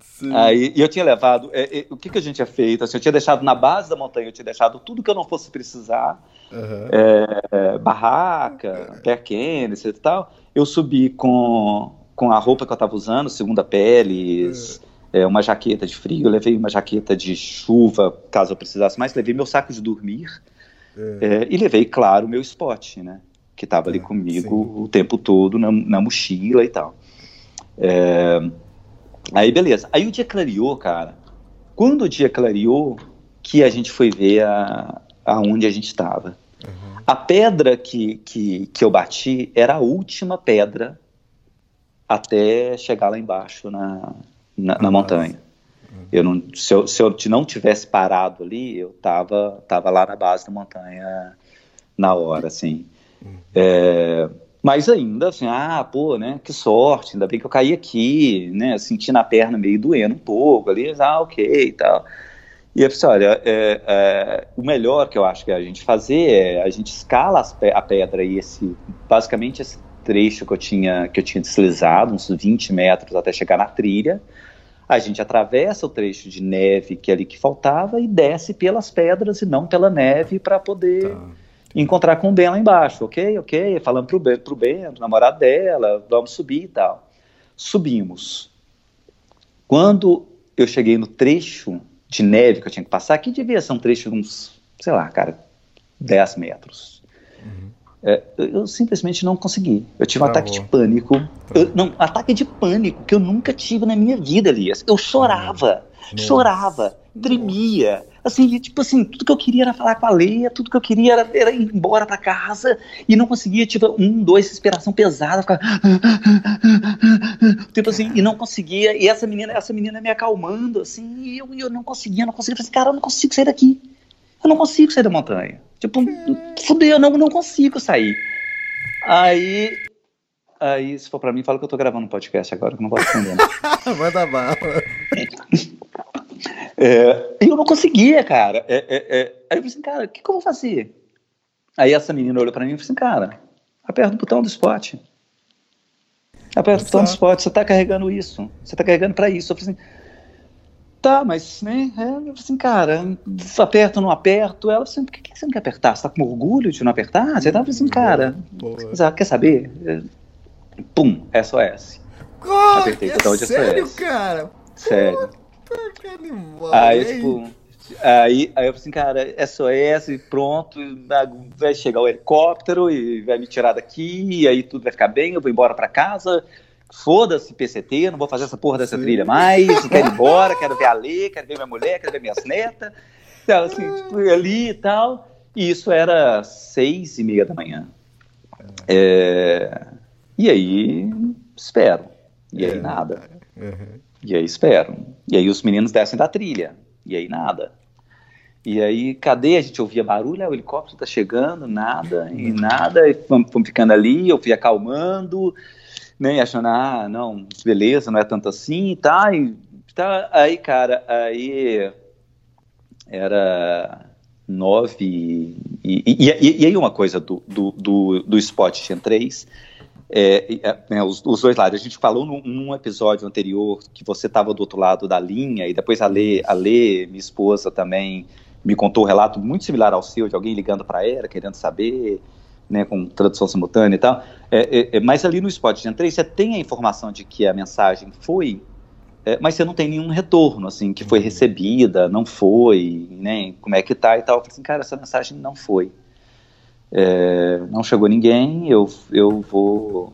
Sim. Aí, e eu tinha levado, é, é, o que, que a gente tinha feito? Assim, eu tinha deixado na base da montanha, eu tinha deixado tudo que eu não fosse precisar, uhum. é, barraca, perquênis e tal. Eu subi com, com a roupa que eu estava usando, segunda peles, uhum é, uma jaqueta de frio, levei uma jaqueta de chuva, caso eu precisasse mais, levei meu saco de dormir é. É, e levei, claro, o meu spot, né? Que estava ali é, comigo sim. o tempo todo na, na mochila e tal. É, aí, beleza. Aí o dia clareou, cara. Quando o dia clareou, que a gente foi ver a, aonde a gente estava. Uhum. A pedra que, que, que eu bati era a última pedra até chegar lá embaixo na, na, na montanha. Eu não, se, eu, se eu não tivesse parado ali, eu tava, tava lá na base da montanha na hora, assim. É, mas ainda, assim, ah, pô, né, que sorte, ainda bem que eu caí aqui, né, senti na perna meio doendo um pouco ali, ah, ok e tal. E eu pensei, olha, é, é, o melhor que eu acho que a gente fazer é a gente escala a pedra e esse, basicamente esse trecho que eu tinha, que eu tinha deslizado, uns 20 metros até chegar na trilha, a gente atravessa o trecho de neve que é ali que faltava e desce pelas pedras e não pela neve para poder tá. encontrar com o Ben lá embaixo, ok? Ok, falando pro Ben, pro Ben, pro namorado dela, vamos subir e tal. Subimos. Quando eu cheguei no trecho de neve que eu tinha que passar, que devia ser um trecho de uns, sei lá, cara, 10 metros. Uhum. É, eu simplesmente não consegui. Eu tive um ataque de pânico. Eu, não, ataque de pânico que eu nunca tive na minha vida, Elias. Eu chorava, Nossa. chorava, tremia. Assim, tipo assim, tudo que eu queria era falar com a Leia, tudo que eu queria era, era ir embora para casa e não conseguia, tipo, um, dois, respiração pesada, ficava... tipo assim, e não conseguia, e essa menina, essa menina me acalmando, assim, e eu, eu não conseguia, não conseguia, eu falei assim, cara, eu não consigo sair daqui. Eu não consigo sair da montanha. Tipo, fudeu, eu não, não consigo sair. Aí, aí, se for pra mim, fala que eu tô gravando um podcast agora, que eu não posso responder. (laughs) Manda bala. (laughs) É, eu não conseguia, cara. É, é, é. Aí eu falei assim, cara, o que, que, eu vou fazer? Aí essa menina olhou pra mim e falou assim, cara, aperta o botão do spot. Aperta o botão do spot, você tá carregando isso. Você tá carregando pra isso. Eu falei assim, Tá, mas, né, é, assim, cara, aperto ou não aperto? Ela assim, por que, você não quer apertar? Você tá com orgulho de não apertar? Você tava assim, cara, boa. quer saber? É, pum, SOS. Oh, Apertei é total de sério, SOS. cara? Sério. aí, tipo, aí, aí eu falei assim, cara, SOS, pronto, vai chegar o helicóptero e vai me tirar daqui, e aí tudo vai ficar bem, eu vou embora pra casa, foda-se PCT, não vou fazer essa porra dessa Sim. trilha mais, quero ir embora, quero ver a Lê, quero ver minha mulher, quero ver minhas netas, então, assim, tipo, ali e tal, e isso era seis e meia da manhã. É... E aí, espero, e aí é. nada, uhum. e aí espero, e aí os meninos descem da trilha, e aí nada. E aí, cadê? A gente ouvia barulho, ah, o helicóptero tá chegando, nada, e nada, e fomos ficando ali, eu fui acalmando, né, achando, ah, não, beleza, não é tanto assim, tá, e, tá, aí, cara, aí era nove, e, e, e, e aí uma coisa do, do, do, do Spot tinha três, é, é, né, os, os, dois lados, a gente falou num, num episódio anterior que você estava do outro lado da linha, e depois a Lê, a Lê, minha esposa também, me contou um relato muito similar ao seu, de alguém ligando para ela, querendo saber, né, com tradução simultânea e tal. É, é, é, mas ali no Spot Gen 3 você tem a informação de que a mensagem foi, é, mas você não tem nenhum retorno, assim, que foi uhum. recebida, não foi, né, como é que tá e tal. Eu falei assim, cara, essa mensagem não foi. É, não chegou ninguém, eu, eu vou...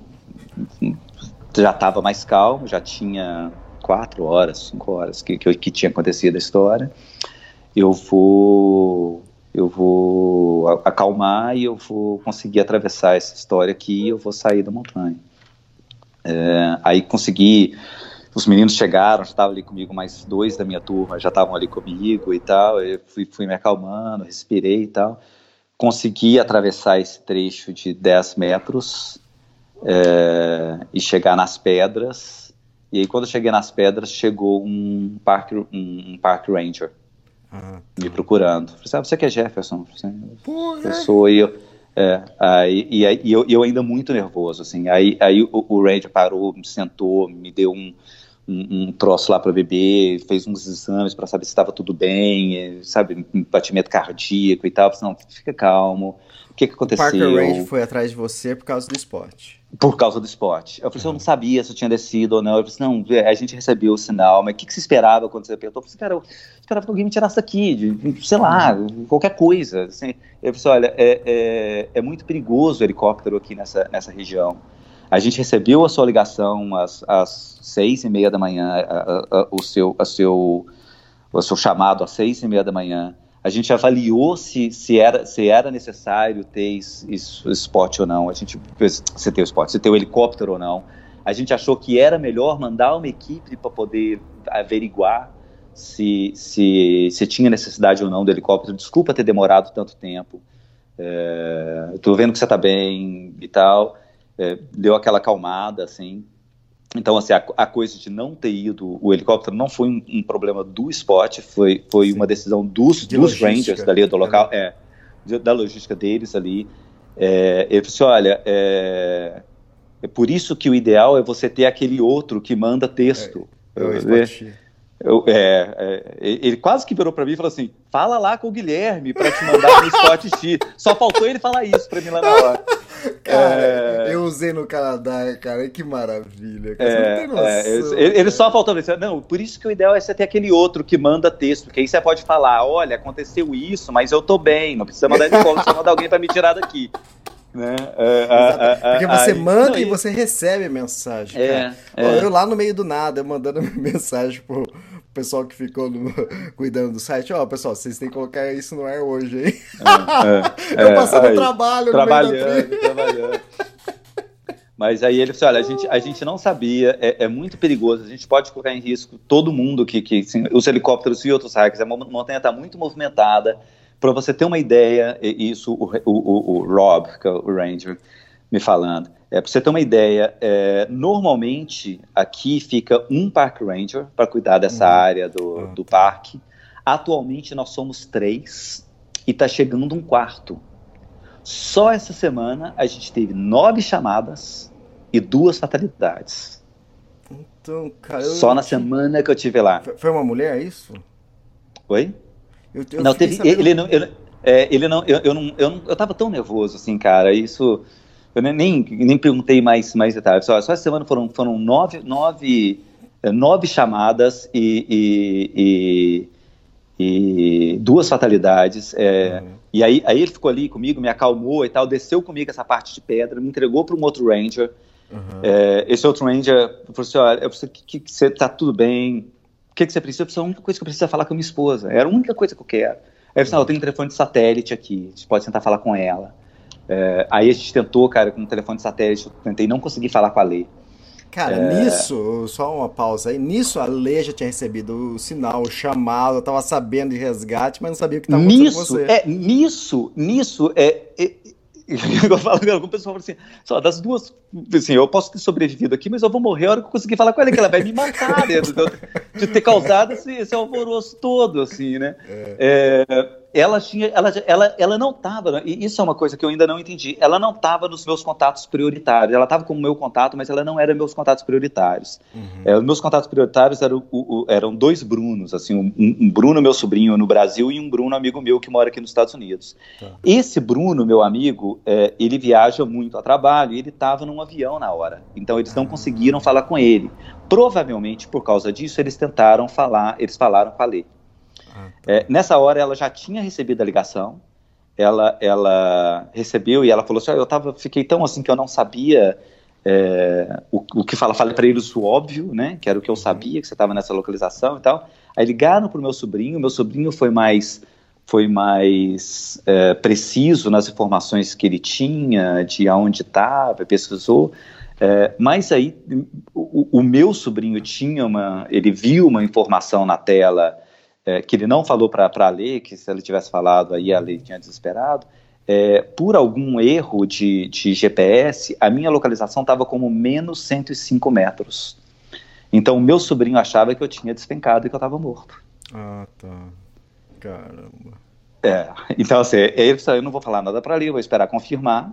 Já estava mais calmo, já tinha quatro horas, cinco horas que, que, que tinha acontecido a história. eu vou eu vou acalmar e eu vou conseguir atravessar essa história aqui e eu vou sair da montanha. É, aí consegui, os meninos chegaram, já estavam ali comigo, mais dois da minha turma já estavam ali comigo e tal, eu fui, fui me acalmando, respirei e tal, consegui atravessar esse trecho de 10 metros é, e chegar nas pedras, e aí quando eu cheguei nas pedras, chegou um park, um, um park ranger, me tá. procurando. Falei, assim, ah, você que é Jefferson? Falei, assim, eu sou e eu. É, aí, e, aí, eu, eu, ainda muito nervoso, assim. Aí, aí o, o Ranger parou, me sentou, me deu um, um, um troço lá para beber, fez uns exames para saber se estava tudo bem, sabe, batimento cardíaco e tal. Falei, não, fica calmo. O que, que aconteceu? Parker Ranger foi atrás de você por causa do esporte. Por causa do esporte. Eu falei, uhum. eu não sabia se eu tinha descido ou não. Eu falei, não, a gente recebeu o sinal, mas o que, que você esperava quando você apertou? Eu falei, cara, eu esperava que alguém me tirasse daqui, de, sei lá, qualquer coisa. Assim. Eu falei, olha, é, é, é, muito perigoso o helicóptero aqui nessa, nessa região. A gente recebeu a sua ligação às, às seis e meia da manhã, a, a, o, seu, a seu, o seu chamado às seis e meia da manhã a gente avaliou se, se, era, se era necessário ter isso, spot ou não. A gente se ter o spot, se ter o helicóptero ou não. A gente achou que era melhor mandar uma equipe para poder averiguar se, se, se tinha necessidade ou não do helicóptero. Desculpa ter demorado tanto tempo. Estou é, vendo que você está bem e tal. É, deu aquela acalmada, assim. Então, assim, a, a, coisa de não ter ido o helicóptero não foi um, um problema do spot, foi, foi uma decisão dos, dos Rangers dali do local, é, de, da logística deles ali. É, ele falou assim, olha, é, é, por isso que o ideal é você ter aquele outro que manda texto. É, eu, eu, é, é, ele quase que virou para mim e falou assim: fala lá com o Guilherme para te mandar no spot X. Só faltou ele falar isso para mim lá na hora. Cara, é... eu usei no Canadá, cara, que maravilha. Cara, é, noção, é, ele, ele, só faltou dizer, não, por isso que o ideal é você ter aquele outro que manda texto, porque aí você pode falar, olha, aconteceu isso, mas eu tô bem, não precisa mandar ele precisa mandar alguém para me tirar daqui. (laughs) Né? É, a, a, Porque você manda não, e você recebe a mensagem. É, é. Eu lá no meio do nada, mandando (laughs) mensagem pro pessoal que ficou no, (laughs) cuidando do site. Ó, oh, pessoal, vocês têm que colocar isso no ar hoje, hein? É, (laughs) é, eu passando aí, trabalho trabalhando, trabalhando. Mas aí ele falou: olha, a gente, a gente não sabia, é, é, muito perigoso, a gente pode colocar em risco todo mundo que, que os helicópteros e outros hackers, a montanha está muito movimentada, para você ter uma ideia, isso o, o, o, o Rob, que é o Ranger, me falando. É, para você ter uma ideia, é, normalmente aqui fica um Park Ranger para cuidar dessa uhum. área do, uhum. do parque. Atualmente nós somos três e está chegando um quarto. Só essa semana a gente teve nove chamadas e duas fatalidades. Então, cara, Só na semana que eu tive lá. Foi uma mulher, é isso? Oi? Eu, eu não, teve, sabendo... ele não, eu, é, ele não, eu, eu, não, eu não, eu tava tão nervoso assim, cara. Isso, eu nem, nem, perguntei mais, mais detalhes. Só, só essa semana foram, foram nove, nove, é, nove chamadas e, e, e, e duas fatalidades. É, uhum. E aí, aí ele ficou ali comigo, me acalmou e tal, desceu comigo essa parte de pedra, me entregou para um outro ranger. Uhum. É, esse outro ranger falou assim: olha, eu preciso que, que você tá tudo bem, o que, que você precisa? Eu preciso, a única coisa que eu preciso é falar com a minha esposa. Era a única coisa que eu quero. Aí eu disse, eu tenho um telefone de satélite aqui, a gente pode tentar falar com ela. É, aí a gente tentou, cara, com um telefone de satélite, eu tentei não conseguir falar com a Lê. Cara, é... nisso, só uma pausa aí, nisso a Lê já tinha recebido o sinal, o chamado, eu tava sabendo de resgate, mas não sabia o que estava acontecendo nisso, com você. É, nisso, nisso, é, é (laughs) eu falo com algum pessoal assim, só das duas, assim, eu posso ter sobrevivido aqui, mas eu vou morrer a hora que eu conseguir falar com ela, que ela vai me matar, né, de, (laughs) de ter causado esse, esse alvoroço todo, assim, né. É. É, ela tinha, ela, ela, ela não estava, né, e isso é uma coisa que eu ainda não entendi, ela não estava nos meus contatos prioritários, ela estava como meu contato, mas ela não era meus contatos prioritários. Uhum. É, os meus contatos prioritários eram, o, o, eram dois Brunos, assim, um, um, Bruno, meu sobrinho, no Brasil, e um Bruno, amigo meu, que mora aqui nos Estados Unidos. Tá. Esse Bruno, meu amigo, é, ele viaja muito a trabalho, e ele estava num avião na hora, então eles não ah. conseguiram falar com ele. Provavelmente, por causa disso, eles tentaram falar, eles falaram com a Lê. É, nessa hora ela já tinha recebido a ligação, ela, ela recebeu e ela falou assim, ah, eu tava, fiquei tão assim que eu não sabia É, o, o, que fala, falei para eles o óbvio, né? Que era o que eu sabia, que você estava nessa localização e tal. Aí ligaram para o meu sobrinho, meu sobrinho foi mais foi mais é, preciso nas informações que ele tinha, de aonde estava, pesquisou. É, mas aí o, o, meu sobrinho tinha uma, ele viu uma informação na tela é, que ele não falou para a Lei, que se ele tivesse falado aí a Lei tinha desesperado. É, por algum erro de, de GPS, a minha localização estava como menos 105 metros. Então, o meu sobrinho achava que eu tinha despencado e que eu estava morto. Ah, tá. Caramba. É, então assim, eu, eu não vou falar nada para ali, vou esperar confirmar,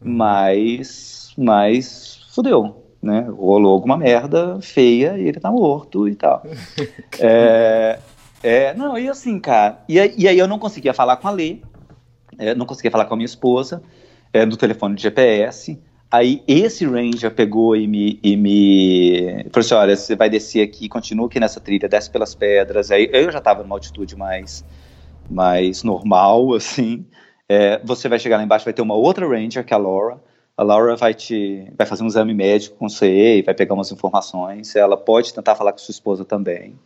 uhum. mas, mas fudeu, né? Rolou alguma merda feia e ele tá morto e tal. (laughs) é, é, não, e assim, cara, e, e, aí eu não conseguia falar com a Lê, é, não conseguia falar com a minha esposa, é, telefone de GPS, Aí esse ranger pegou e me, e me falou assim, olha, você vai descer aqui, continua aqui nessa trilha, desce pelas pedras. Aí eu já estava numa altitude mais, mais normal, assim. É, você vai chegar lá embaixo, vai ter uma outra ranger, que é a Laura. A Laura vai te vai fazer um exame médico com você e vai pegar umas informações. Ela pode tentar falar com sua esposa também.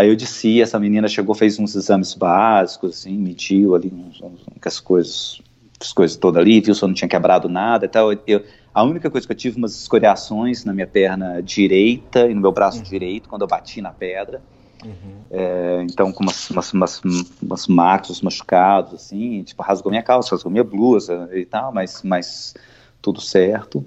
Aí eu disse, essa menina chegou, fez uns exames básicos, assim, mediu ali uns, uns, as coisas as coisas todas ali, viu se eu não tinha quebrado nada e tal. Eu, a única coisa que eu tive umas escoriações na minha perna direita e no meu braço uhum. direito quando eu bati na pedra. Uhum. É, então, com umas, umas, umas, umas marcas, machucados, assim, tipo, rasgou minha calça, rasgou minha blusa e tal, mas, mas tudo certo.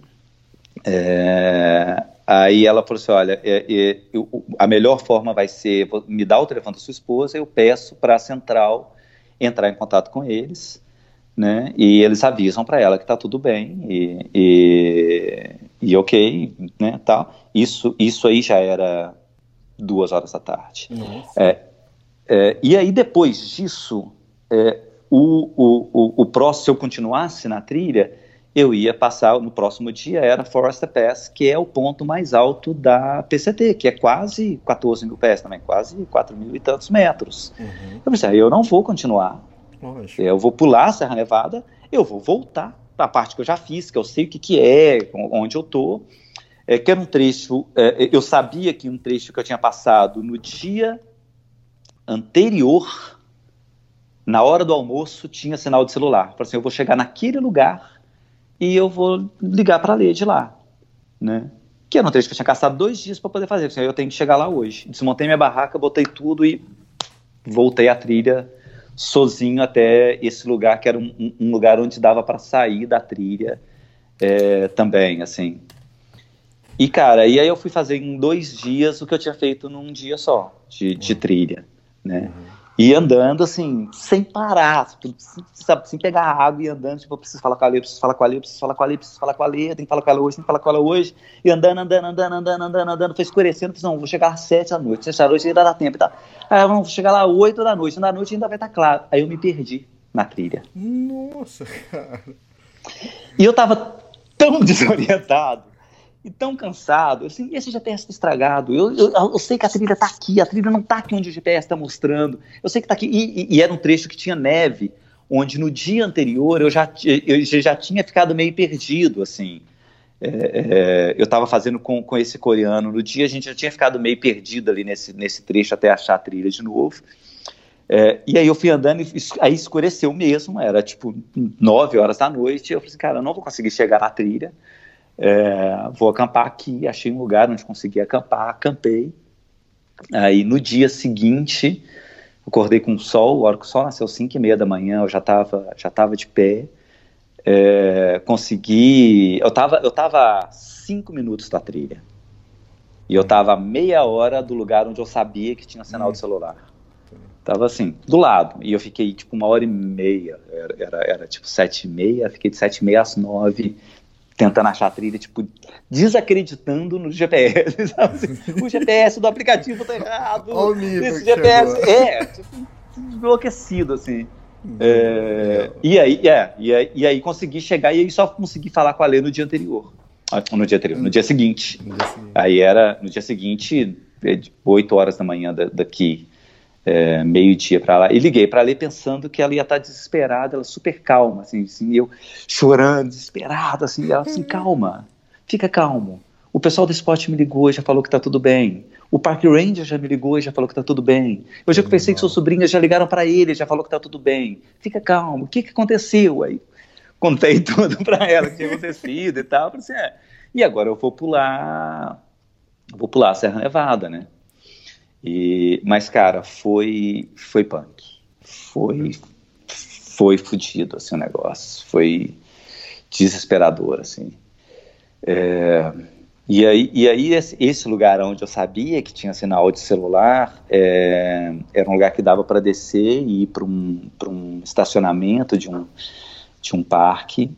É, aí ela falou assim: olha, é, é eu, a melhor forma vai ser me dar o telefone da sua esposa, eu peço para a central entrar em contato com eles né? E eles avisam para ela que tá tudo bem e, e, e, ok, né? Tal. Isso, isso aí já era duas horas da tarde. É, é, e aí depois disso, é, o, o, o, o próximo, se eu continuasse na trilha, eu ia passar no próximo dia era Forest Pass, que é o ponto mais alto da PCT, que é quase 14 mil pés também, quase 4 mil e tantos metros. Uhum. Eu pensei, ah, eu não vou continuar Lógico. Eu vou pular a Serra Nevada, eu vou voltar para a parte que eu já fiz, que eu sei o que, que é, onde eu estou. É, que era um trecho, é, eu sabia que um trecho que eu tinha passado no dia anterior, na hora do almoço, tinha sinal de celular. Falei assim, eu vou chegar naquele lugar e eu vou ligar para a de lá, né? Que era um trecho que eu tinha gastado dois dias para poder fazer. Assim, eu tenho que chegar lá hoje. Desmontei minha barraca, botei tudo e voltei à trilha sozinho até esse lugar que era um, um lugar onde dava para sair da trilha é, também, assim. E cara, e aí eu fui fazer em dois dias o que eu tinha feito num dia só de, de trilha, né? Uhum. E andando assim, sem parar, tipo, sabe, sem pegar água e andando, tipo, eu preciso falar com a Lê, preciso falar com a Lê, preciso falar com a Lê, preciso falar com a Lê, tem que falar com ela hoje, tem que falar com ela hoje, e andando, andando, andando, andando, andando, andando, foi escurecendo, falei, não, vou chegar às sete da noite, sete da noite ainda dá tempo e tal. Aí vamos chegar lá às oito da noite, da noite ainda vai estar claro. Aí eu me perdi na trilha. Nossa, cara. E eu tava tão (laughs) desorientado e tão cansado, assim, esse GPS está estragado, eu, eu, eu, sei que a trilha está aqui, a trilha não está aqui onde o GPS está mostrando, eu sei que está aqui, e, e, e, era um trecho que tinha neve, onde no dia anterior eu já, eu já tinha ficado meio perdido, assim, é, é, eu estava fazendo com, com esse coreano, no dia a gente já tinha ficado meio perdido ali nesse, nesse trecho até achar a trilha de novo, é, e aí eu fui andando, e aí escureceu mesmo, era tipo nove horas da noite, eu falei assim, cara, eu não vou conseguir chegar na trilha, é, vou acampar aqui, achei um lugar onde consegui acampar, acampei. Aí no dia seguinte, acordei com o sol, a hora que o sol nasceu 5 e meia da manhã, eu já estava já tava de pé, é, consegui, eu estava eu tava 5 minutos da trilha, e eu estava meia hora do lugar onde eu sabia que tinha sinal de celular. Tava assim, do lado. E eu fiquei tipo uma hora e meia. Era, era, era tipo sete e meia. Fiquei de sete e meia às nove tentando achar a trilha, tipo, desacreditando no GPS, (laughs) sabe? O GPS do aplicativo tá errado. Olha o nível esse GPS é, tipo, enlouquecido, assim. É, e, aí, é, e, aí, e aí consegui chegar e aí só consegui falar com a Lê no dia anterior. Ah, no dia anterior, no dia seguinte. Aí era no dia seguinte, 8 horas da manhã daqui é, meio-dia para lá. E liguei para ela pensando que ela ia estar tá desesperada, ela super calma, assim, assim eu chorando, desesperado, assim, ela assim, calma, fica calmo. O pessoal do esporte me ligou e já falou que tá tudo bem. O Park Ranger já me ligou e já falou que tá tudo bem. Eu já conversei com seus sobrinhos, já ligaram para ele, já falou que tá tudo bem. Fica calmo. O que que aconteceu aí? Contei (laughs) tudo para ela que tinha acontecido e tal. Falei assim, é. E agora eu vou pular, vou pular a Serra Nevada, né? E, mas cara, foi foi punk. Foi foi fudido assim o negócio. Foi desesperador assim. É, e aí, e aí esse lugar onde eu sabia que tinha sinal de celular é, era um lugar que dava para descer e ir para um, um estacionamento de um, de um parque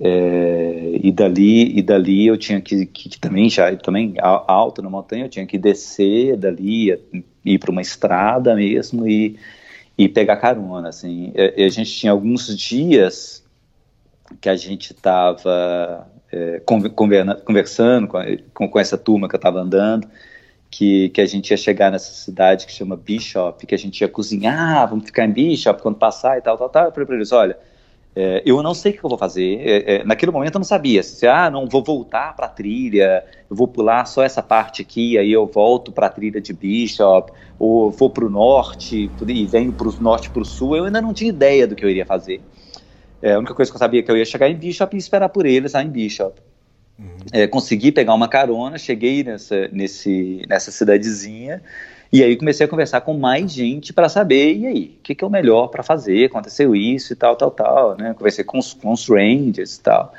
é, e dali e dali eu tinha que, que, que, também já também alto na montanha eu tinha que descer dali ir para uma estrada mesmo e, e pegar carona assim a, a gente tinha alguns dias que a gente estava é, conversando com, com, essa turma que eu estava andando, que, que a gente ia chegar nessa cidade que chama Bishop, que a gente ia cozinhar, vamos ficar em Bishop quando passar e tal, tal, tal. Eu falei para eles, olha, é, eu não sei o que eu vou fazer. É, é, naquele momento eu não sabia se, ah, não vou voltar para a trilha, eu vou pular só essa parte aqui, aí eu volto para a trilha de Bishop, ou vou para o norte e venho para o norte para o sul. Eu ainda não tinha ideia do que eu iria fazer. É, a única coisa que eu sabia é que eu ia chegar em Bishop e esperar por eles lá em Bishop. Uhum. É, consegui pegar uma carona, cheguei nessa, nesse, nessa cidadezinha e aí comecei a conversar com mais gente para saber, e aí, o que, que, é o melhor para fazer? Aconteceu isso e tal, tal, tal, né? Conversei com os, com os rangers e tal.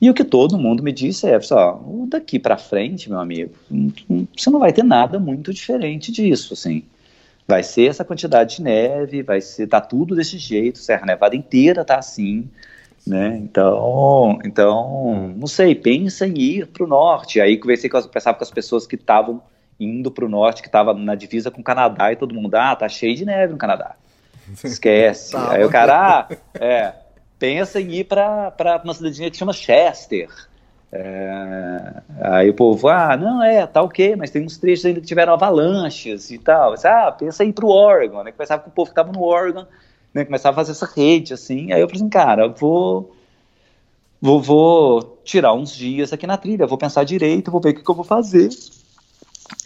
E o que todo mundo me disse é, só, daqui para frente, meu amigo, você não vai ter nada muito diferente disso, assim vai ser essa quantidade de neve, vai ser, tá tudo desse jeito, Serra Nevada inteira tá assim, né? Então, então, não sei, pensa em ir para o norte. Aí conversei com, pensava com as pessoas que estavam indo para o norte, que estavam na divisa com o Canadá e todo mundo, ah, tá cheio de neve no Canadá. Esquece. tá, Aí o cara, ah, é, pensa em ir para uma cidadinha que chama Chester. É, aí o povo, ah, não, é, tá ok, mas tem uns trechos ainda que tiveram avalanches e tal. ah, pensa aí pro Oregon, né? Começava com o povo que tava no Oregon, né? Começava a fazer essa rede, assim. Aí eu falei assim, cara, eu vou, vou, vou tirar uns dias aqui na trilha, vou pensar direito, vou ver o que, que eu vou fazer.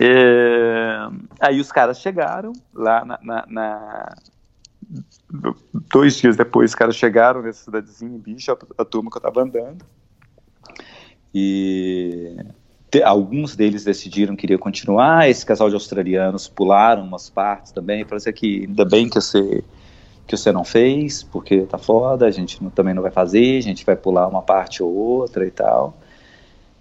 É, aí os caras chegaram lá na, na, na, Dois dias depois, os caras chegaram nessa cidadezinha em Bishop, a turma que eu tava andando. E te, alguns deles decidiram que iriam continuar. Esse casal de australianos pularam umas partes também. Falaram assim, que ainda bem que você que você não fez, porque tá foda, a gente não, também não vai fazer, a gente vai pular uma parte ou outra e tal.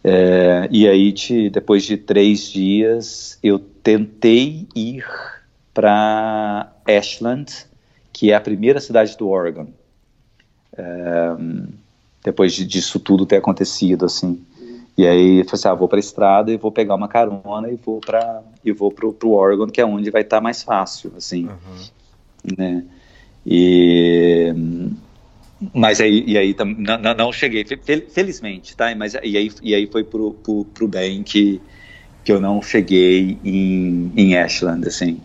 É, e aí, te, depois de três dias, eu tentei ir para Ashland, que é a primeira cidade do Oregon. É, depois de, disso tudo ter acontecido, assim. E aí eu falei assim, ah, vou para a estrada e vou pegar uma carona e vou para e vou pro, pro Oregon, que é onde vai estar tá mais fácil, assim, uhum. né? E mas aí e aí não, não cheguei, felizmente, tá? Mas e aí e aí foi pro, pro, pro bem que que eu não cheguei em, em Ashland, assim.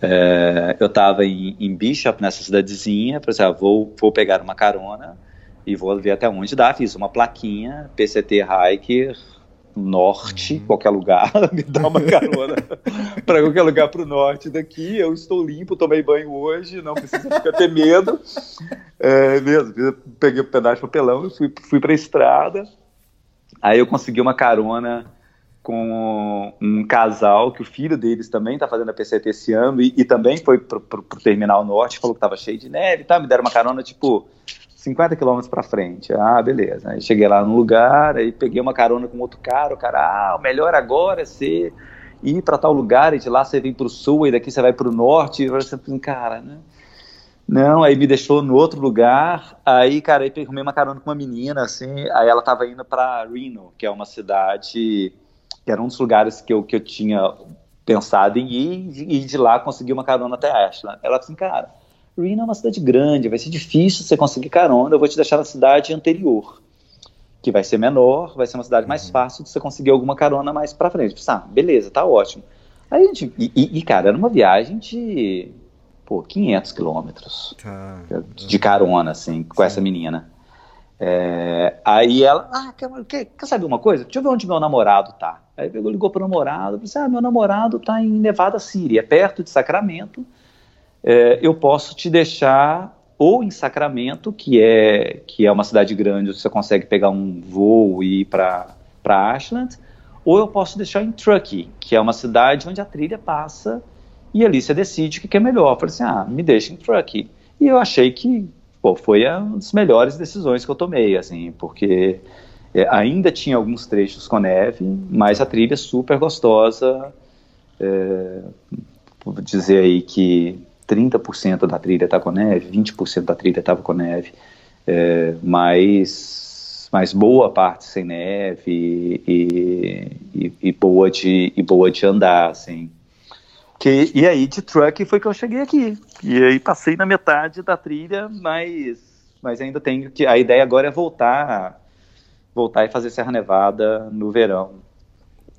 É, eu estava em, em, Bishop, nessa cidadezinha, falei assim, ah, vou, vou pegar uma carona e vou ver até onde dá. Fiz uma plaquinha, PCT Hiker, norte, uhum. qualquer lugar, (laughs) me dá uma (laughs) carona para qualquer lugar para o norte daqui. Eu estou limpo, tomei banho hoje, não precisa ficar ter medo. É, mesmo, peguei um pedaço de papelão e fui, fui para a estrada. Aí eu consegui uma carona com um casal que o filho deles também está fazendo a PCT esse ano e, e também foi para o Terminal Norte, falou que estava cheio de neve e tal, me deram uma carona tipo 50 quilômetros para frente. Ah, beleza. Aí cheguei lá no lugar, aí peguei uma carona com outro cara. O cara, ah, o melhor agora é você ir para tal lugar e de lá você vem para o sul e daqui você vai para o norte. E você cara, né? Não, aí me deixou no outro lugar. Aí, cara, aí arrumei uma carona com uma menina, assim. Aí ela tava indo para Reno, que é uma cidade que era um dos lugares que eu, que eu tinha pensado em ir e de lá conseguir uma carona até Ashland. Ela assim, cara Reno é uma cidade grande, vai ser difícil você conseguir carona, eu vou te deixar na cidade anterior, que vai ser menor, vai ser uma cidade mais uhum. fácil de você conseguir alguma carona mais pra frente. Ah, beleza, tá ótimo. Aí a gente, e, e cara, era uma viagem de, pô, 500 quilômetros tá. de carona, assim, com Sim. essa menina. É, aí ela, ah, quer, quer, quer, saber uma coisa? Deixa eu ver onde meu namorado tá. Aí pegou, ligou pro namorado, disse, ah, meu namorado tá em Nevada City, é perto de Sacramento, é, eu posso te deixar ou em Sacramento, que é, que é uma cidade grande, onde você consegue pegar um voo e ir para Ashland, ou eu posso deixar em Truckee, que é uma cidade onde a trilha passa e ali você decide o que é melhor. Eu falei assim, ah, me deixa em Truckee. E eu achei que pô, foi uma das melhores decisões que eu tomei, assim, porque é, ainda tinha alguns trechos com neve, mas a trilha super gostosa. É, vou dizer aí que 30% da trilha está com neve, 20% da trilha estava com neve, é, mas, mas boa parte sem neve e, e, e, boa de, e boa de andar, assim. Que, e aí de truck foi que eu cheguei aqui. E aí passei na metade da trilha, mas, mas ainda tenho que. A ideia agora é voltar, voltar e fazer Serra Nevada no verão.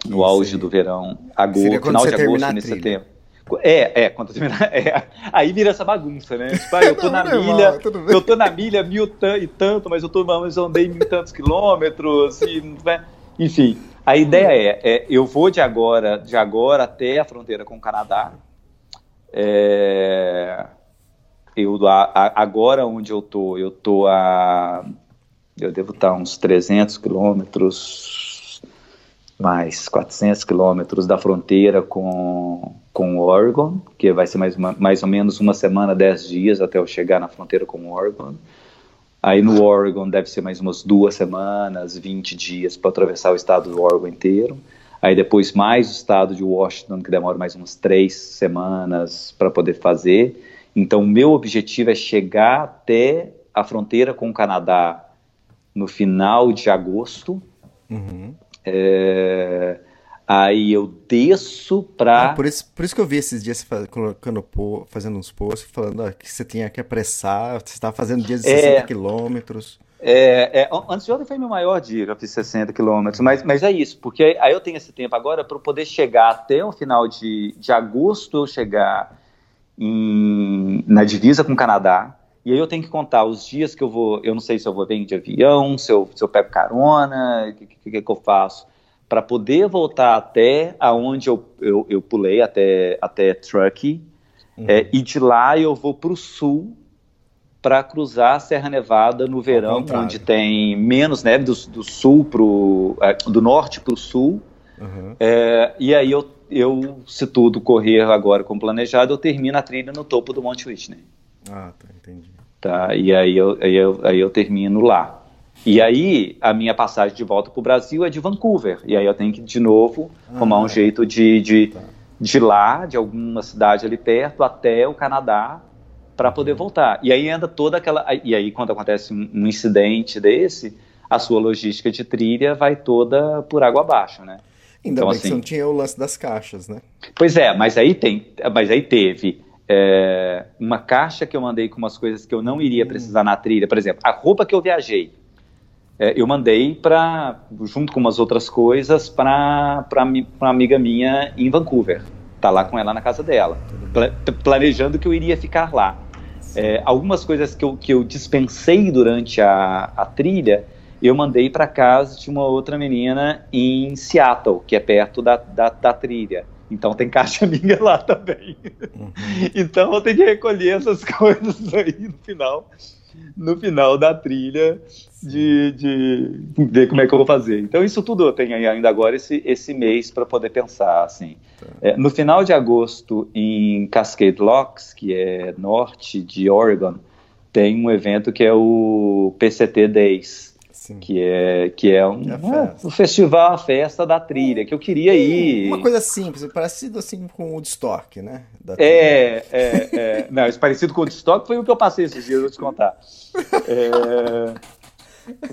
No Isso auge do verão. Agosto, final de agosto, início de setembro. É, é, quando terminar. (laughs) É, aí vira essa bagunça, né? Tipo, ah, eu tô não, na não milha, mal, eu tô na milha mil e tanto, mas eu tô, mas eu andei mil e tantos quilômetros, e, né? enfim. A ideia é, é, eu vou de agora, de agora até a fronteira com o Canadá. É, eu a, a, agora onde eu tô, eu tô a eu devo estar uns 300 quilômetros, mais 400 quilômetros da fronteira com, com o Oregon, que vai ser mais, uma, mais ou menos uma semana, 10 dias até eu chegar na fronteira com o Oregon. Aí no Oregon deve ser mais umas duas semanas, 20 dias para atravessar o estado do Oregon inteiro. Aí depois mais o estado de Washington, que demora mais umas três semanas para poder fazer. Então o meu objetivo é chegar até a fronteira com o Canadá no final de agosto. Uhum. É, Aí eu desço pra. Ah, por, isso, por isso que eu vi esses dias você colocando, fazendo uns posts falando que você tinha que apressar, você estava fazendo dias de é, 60 quilômetros. É, é, antes de ontem foi meu maior dia, eu fiz 60 quilômetros, mas, mas é isso, porque aí eu tenho esse tempo agora para poder chegar até o final de, de agosto, eu chegar em, na divisa com o Canadá, e aí eu tenho que contar os dias que eu vou, eu não sei se eu vou vir de avião, se eu, se eu pego carona, o que, que, que eu faço para poder voltar até aonde eu, eu, eu, pulei, até, até Truckee, uhum. é, e de lá eu vou para o sul para cruzar a Serra Nevada no verão, onde tem menos neve do, do sul pro, é, do norte para o sul. Uhum. É, e aí eu, eu, se tudo correr agora como planejado, eu termino a trilha no topo do Monte Whitney. Ah, tá, entendi. Tá, e aí eu, aí eu, aí eu termino lá. E aí, a minha passagem de volta para o Brasil é de Vancouver. E aí eu tenho que, de novo, ah, arrumar um jeito de, de, tá. de lá, de alguma cidade ali perto, até o Canadá, para poder uhum. voltar. E aí anda toda aquela. E aí, quando acontece um incidente desse, a sua logística de trilha vai toda por água abaixo, né? Ainda então, bem assim, que você não tinha o lance das caixas, né? Pois é, mas aí tem, mas aí teve é, uma caixa que eu mandei com umas coisas que eu não iria precisar hum. na trilha, por exemplo, a roupa que eu viajei, é, eu mandei para, junto com umas outras coisas, para uma amiga minha em Vancouver. Tá lá com ela na casa dela, planejando que eu iria ficar lá. É, algumas coisas que eu, que eu dispensei durante a, a trilha, eu mandei para casa de uma outra menina em Seattle, que é perto da, da, da trilha. Então tem caixa (laughs) minha lá também. Uhum. Então eu tenho que recolher essas (laughs) coisas aí no final, no final da trilha de, de ver como é que eu vou fazer. Então, isso tudo eu tenho ainda agora esse, esse mês para poder pensar. Assim. Tá. É, no final de agosto, em Cascade Locks, que é norte de Oregon, tem um evento que é o PCT Days. Sim. Que é, que é um, é um festival, a festa da trilha, que eu queria ir. Uma coisa simples, parecido assim com o Woodstock, né? É, é, é. (laughs) Não, esse parecido com o Woodstock foi o que eu passei esses dias, vou te contar.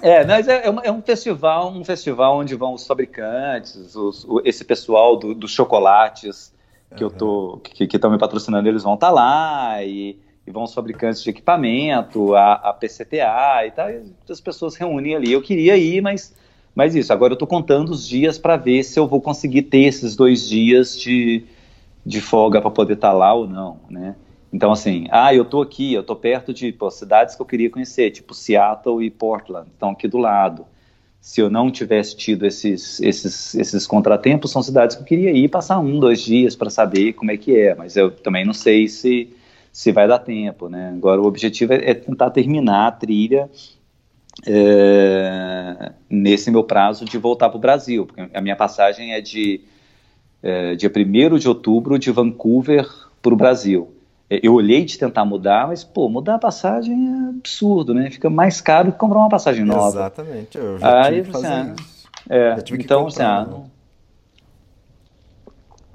É, é, mas é, é, é, um festival, um festival onde vão os fabricantes, os, o, esse pessoal do, dos chocolates que uhum. eu tô, que estão me patrocinando, eles vão estar tá lá e, e, vão os fabricantes de equipamento, a, a PCTA e tal. E as pessoas reúnem ali. Eu queria ir, mas, mas isso. Agora eu estou contando os dias para ver se eu vou conseguir ter esses dois dias de, de folga para poder estar tá lá ou não, né? Então, assim, ah, eu tô aqui, eu tô perto de pô, cidades que eu queria conhecer, tipo Seattle e Portland, estão aqui do lado. Se eu não tivesse tido esses, esses, esses contratempos, são cidades que eu queria ir passar um, dois dias para saber como é que é, mas eu também não sei se, se vai dar tempo, né? Agora, o objetivo é, é tentar terminar a trilha é, nesse meu prazo de voltar para o Brasil, porque a minha passagem é de é, dia 1 de outubro de Vancouver para o Brasil. É, eu olhei de tentar mudar, mas, pô, mudar a passagem é absurdo, né? Fica mais caro que comprar uma passagem nova. Exatamente, eu já Aí, tive que fazer assim, isso. É, Já tive que então, comprar, assim, ah, né? não-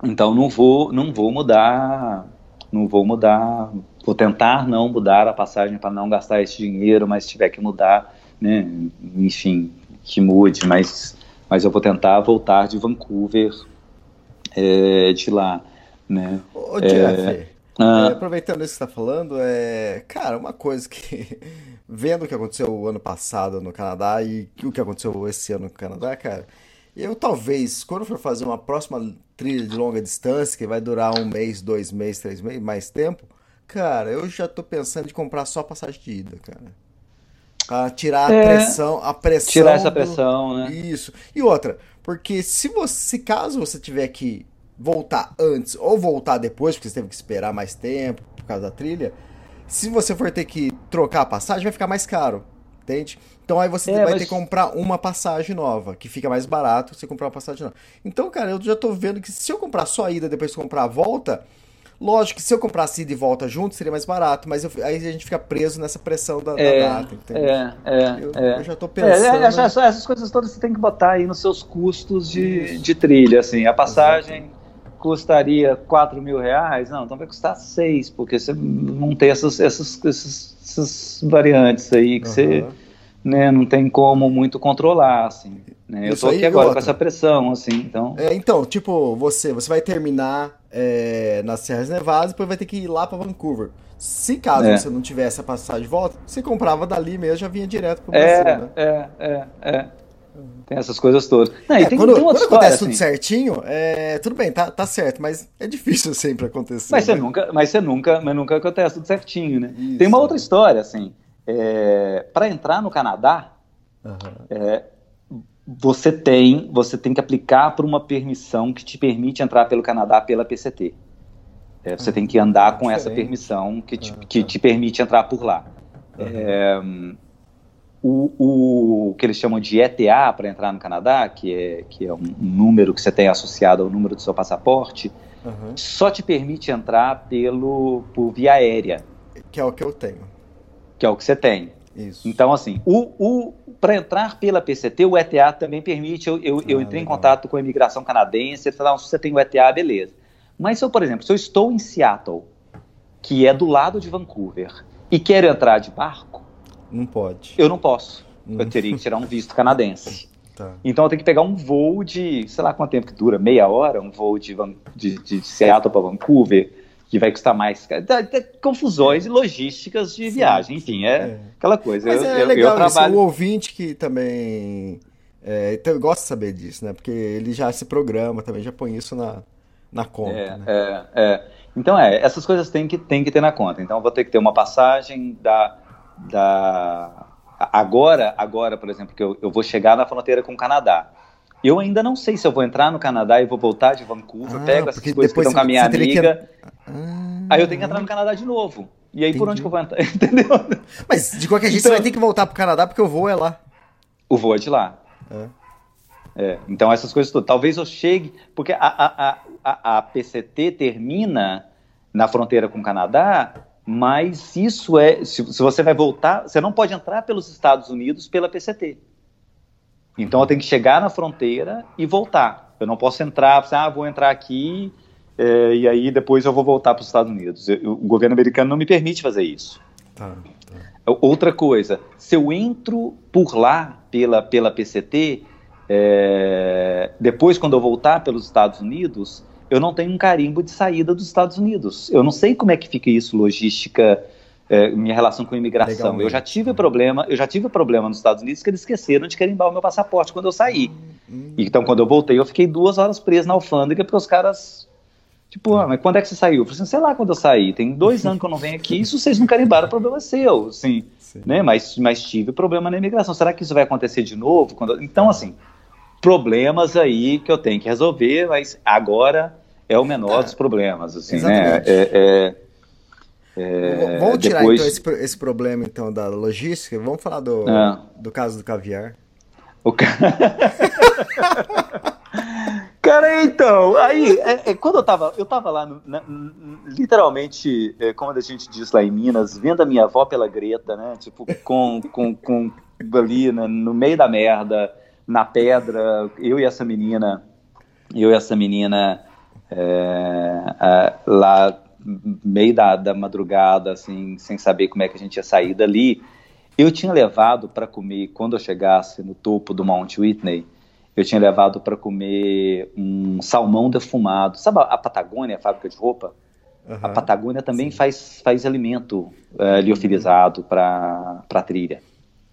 então não vou, não vou mudar, não vou mudar, vou tentar não mudar a passagem para não gastar esse dinheiro, mas se tiver que mudar, né, enfim, que mude, mas, mas eu vou tentar voltar de Vancouver, é, de lá, né. Ô, Jeff, Ah. é, aproveitando isso que você está falando, é, cara, uma coisa que, (laughs) vendo o que aconteceu o ano passado no Canadá e o que aconteceu esse ano no Canadá, cara, eu talvez, quando for fazer uma próxima trilha de longa distância, que vai durar um mês, dois meses, três meses, mais tempo, cara, eu já tô pensando em comprar só passagem de ida, cara. Pra tirar a É, pressão, a pressão Tirar essa do- pressão, né. isso. E outra, porque se você, se caso você tiver que voltar antes ou voltar depois, porque você teve que esperar mais tempo por causa da trilha, se você for ter que trocar a passagem, vai ficar mais caro, entende? Então aí você É, vai mas- ter que comprar uma passagem nova, que fica mais barato você comprar uma passagem nova. Então, cara, eu já tô vendo que se eu comprar só a ida depois de comprar a volta, lógico que se eu comprasse ida e volta junto seria mais barato, mas eu- aí a gente fica preso nessa pressão da, da É, data, entende? é, é, Eu- é. eu já tô É, pensando- é, essas, essas coisas todas você tem que botar aí nos seus custos de, de trilha, assim. A passagem custaria 4 mil reais? Não, então vai custar 6, porque você não tem essas, essas, essas, essas variantes aí que você Aham. né, não tem como muito controlar, assim. né? Eu tô aqui e agora com essa pressão, assim, então... É, então, tipo, você, você vai terminar é, nas Serras Nevadas, depois vai ter que ir lá pra Vancouver. Se caso É. você não tivesse a passagem de volta, você comprava dali mesmo, já vinha direto pro Brasil, É, né? é, é, é. Tem essas coisas todas. Não, É, tem, quando tem quando história, acontece tudo assim. certinho, é, tudo bem, tá, tá certo, mas é difícil (laughs) sempre acontecer. Mas você né? nunca, mas você nunca, mas nunca acontece tudo certinho, né? Isso. Tem uma outra história, assim. para entrar no Canadá, é, você tem, você tem que aplicar por uma permissão que te permite entrar pelo Canadá pela PCT. É, você tem que andar com essa permissão que te, Ah, que te permite entrar por lá. É, o, o- que eles chamam de ETA para entrar no Canadá, que é, que é um, número que você tem associado ao número do seu passaporte, Aham. só te permite entrar pelo por via aérea, Que é o que eu tenho. que é o que você tem. Isso. Então, assim, o, o, para entrar pela PCT, o ETA também permite. Eu, eu, eu Ah, entrei em legal. contato com a imigração canadense, eles falaram: se você tem o ETA, beleza. Mas se eu, por exemplo, se eu estou em Seattle, que é do lado de Vancouver, e quero entrar de barco, Não pode. eu não posso. Hum. Eu teria que tirar um visto canadense. (laughs) Tá. Então eu tenho que pegar um voo de, sei lá quanto tempo que dura, meia hora, um voo de, Van- de, de Seattle para Vancouver, que vai custar mais. Dá- dá Confusões e logísticas de viagem, enfim, é, É. aquela coisa. Mas eu, é eu- eu legal isso, trabalho. o ouvinte que também é, então, gosta de saber disso, né? Porque ele já se programa também, já põe isso na, na conta, É, né? é, é. Então, é, essas coisas tem que, tem que ter na conta. Então, eu vou ter que ter uma passagem da. Da agora, agora, por exemplo, que eu, eu vou chegar na fronteira com o Canadá. Eu ainda não sei se eu vou entrar no Canadá e vou voltar de Vancouver, Ah, pego essas coisas que estão com a minha teria que- amiga, Ah, aí eu tenho que entrar no Canadá de novo. E aí, por Entendi. onde que eu vou entrar? (laughs) Entendeu? Mas de qualquer jeito Então- você vai ter que voltar pro Canadá porque o voo é lá. O voo é de lá. É. É, então essas coisas todas. Talvez eu chegue, porque a, a, a, a PCT termina na fronteira com o Canadá, mas isso é. Se, se você vai voltar, você não pode entrar pelos Estados Unidos pela PCT. Então eu tenho que chegar na fronteira e voltar. Eu não posso entrar, assim, ah, vou entrar aqui é, e aí depois eu vou voltar para os Estados Unidos. Eu- o governo americano não me permite fazer isso. Tá. Outra coisa, se eu entro por lá pela, pela PCT, é, depois quando eu voltar pelos Estados Unidos, eu não tenho um carimbo de saída dos Estados Unidos. Eu não sei como é que fica isso, logística, é, minha relação com imigração. Legalmente. Eu já tive problema, eu já tive problema nos Estados Unidos que eles esqueceram de carimbar o meu passaporte quando eu saí. Hum, Então, quando eu voltei, eu fiquei duas horas preso na alfândega porque os caras Tipo, ah, mas quando é que você saiu? Eu falei assim, sei lá quando eu saí. Tem dois anos que eu não venho aqui. Isso vocês não carimbaram, o problema é seu, assim. Né? Mas, mas tive problema na imigração. Será que isso vai acontecer de novo? Quando... Então, assim, problemas aí que eu tenho que resolver, mas agora é o menor é, dos problemas, assim, né? É, é, é, Vamos tirar depois... então esse, esse, problema então da logística. Vamos falar do, é. do caso do caviar. O ca... (laughs) Cara, então, aí, é, é, quando eu tava, eu tava lá, na, literalmente, é, como a gente diz lá em Minas, vendo a minha avó pela greta, né? Tipo, com, com, com ali né, no meio da merda, na pedra, eu e essa menina, eu e essa menina é, lá meio da, da madrugada, assim, sem saber como é que a gente ia sair dali. Eu tinha levado para comer, quando eu chegasse no topo do Mount Whitney, eu tinha levado para comer um salmão defumado. Sabe a Patagônia, a fábrica de roupa? Uhum. A Patagônia também faz, faz alimento uh, liofilizado para a trilha,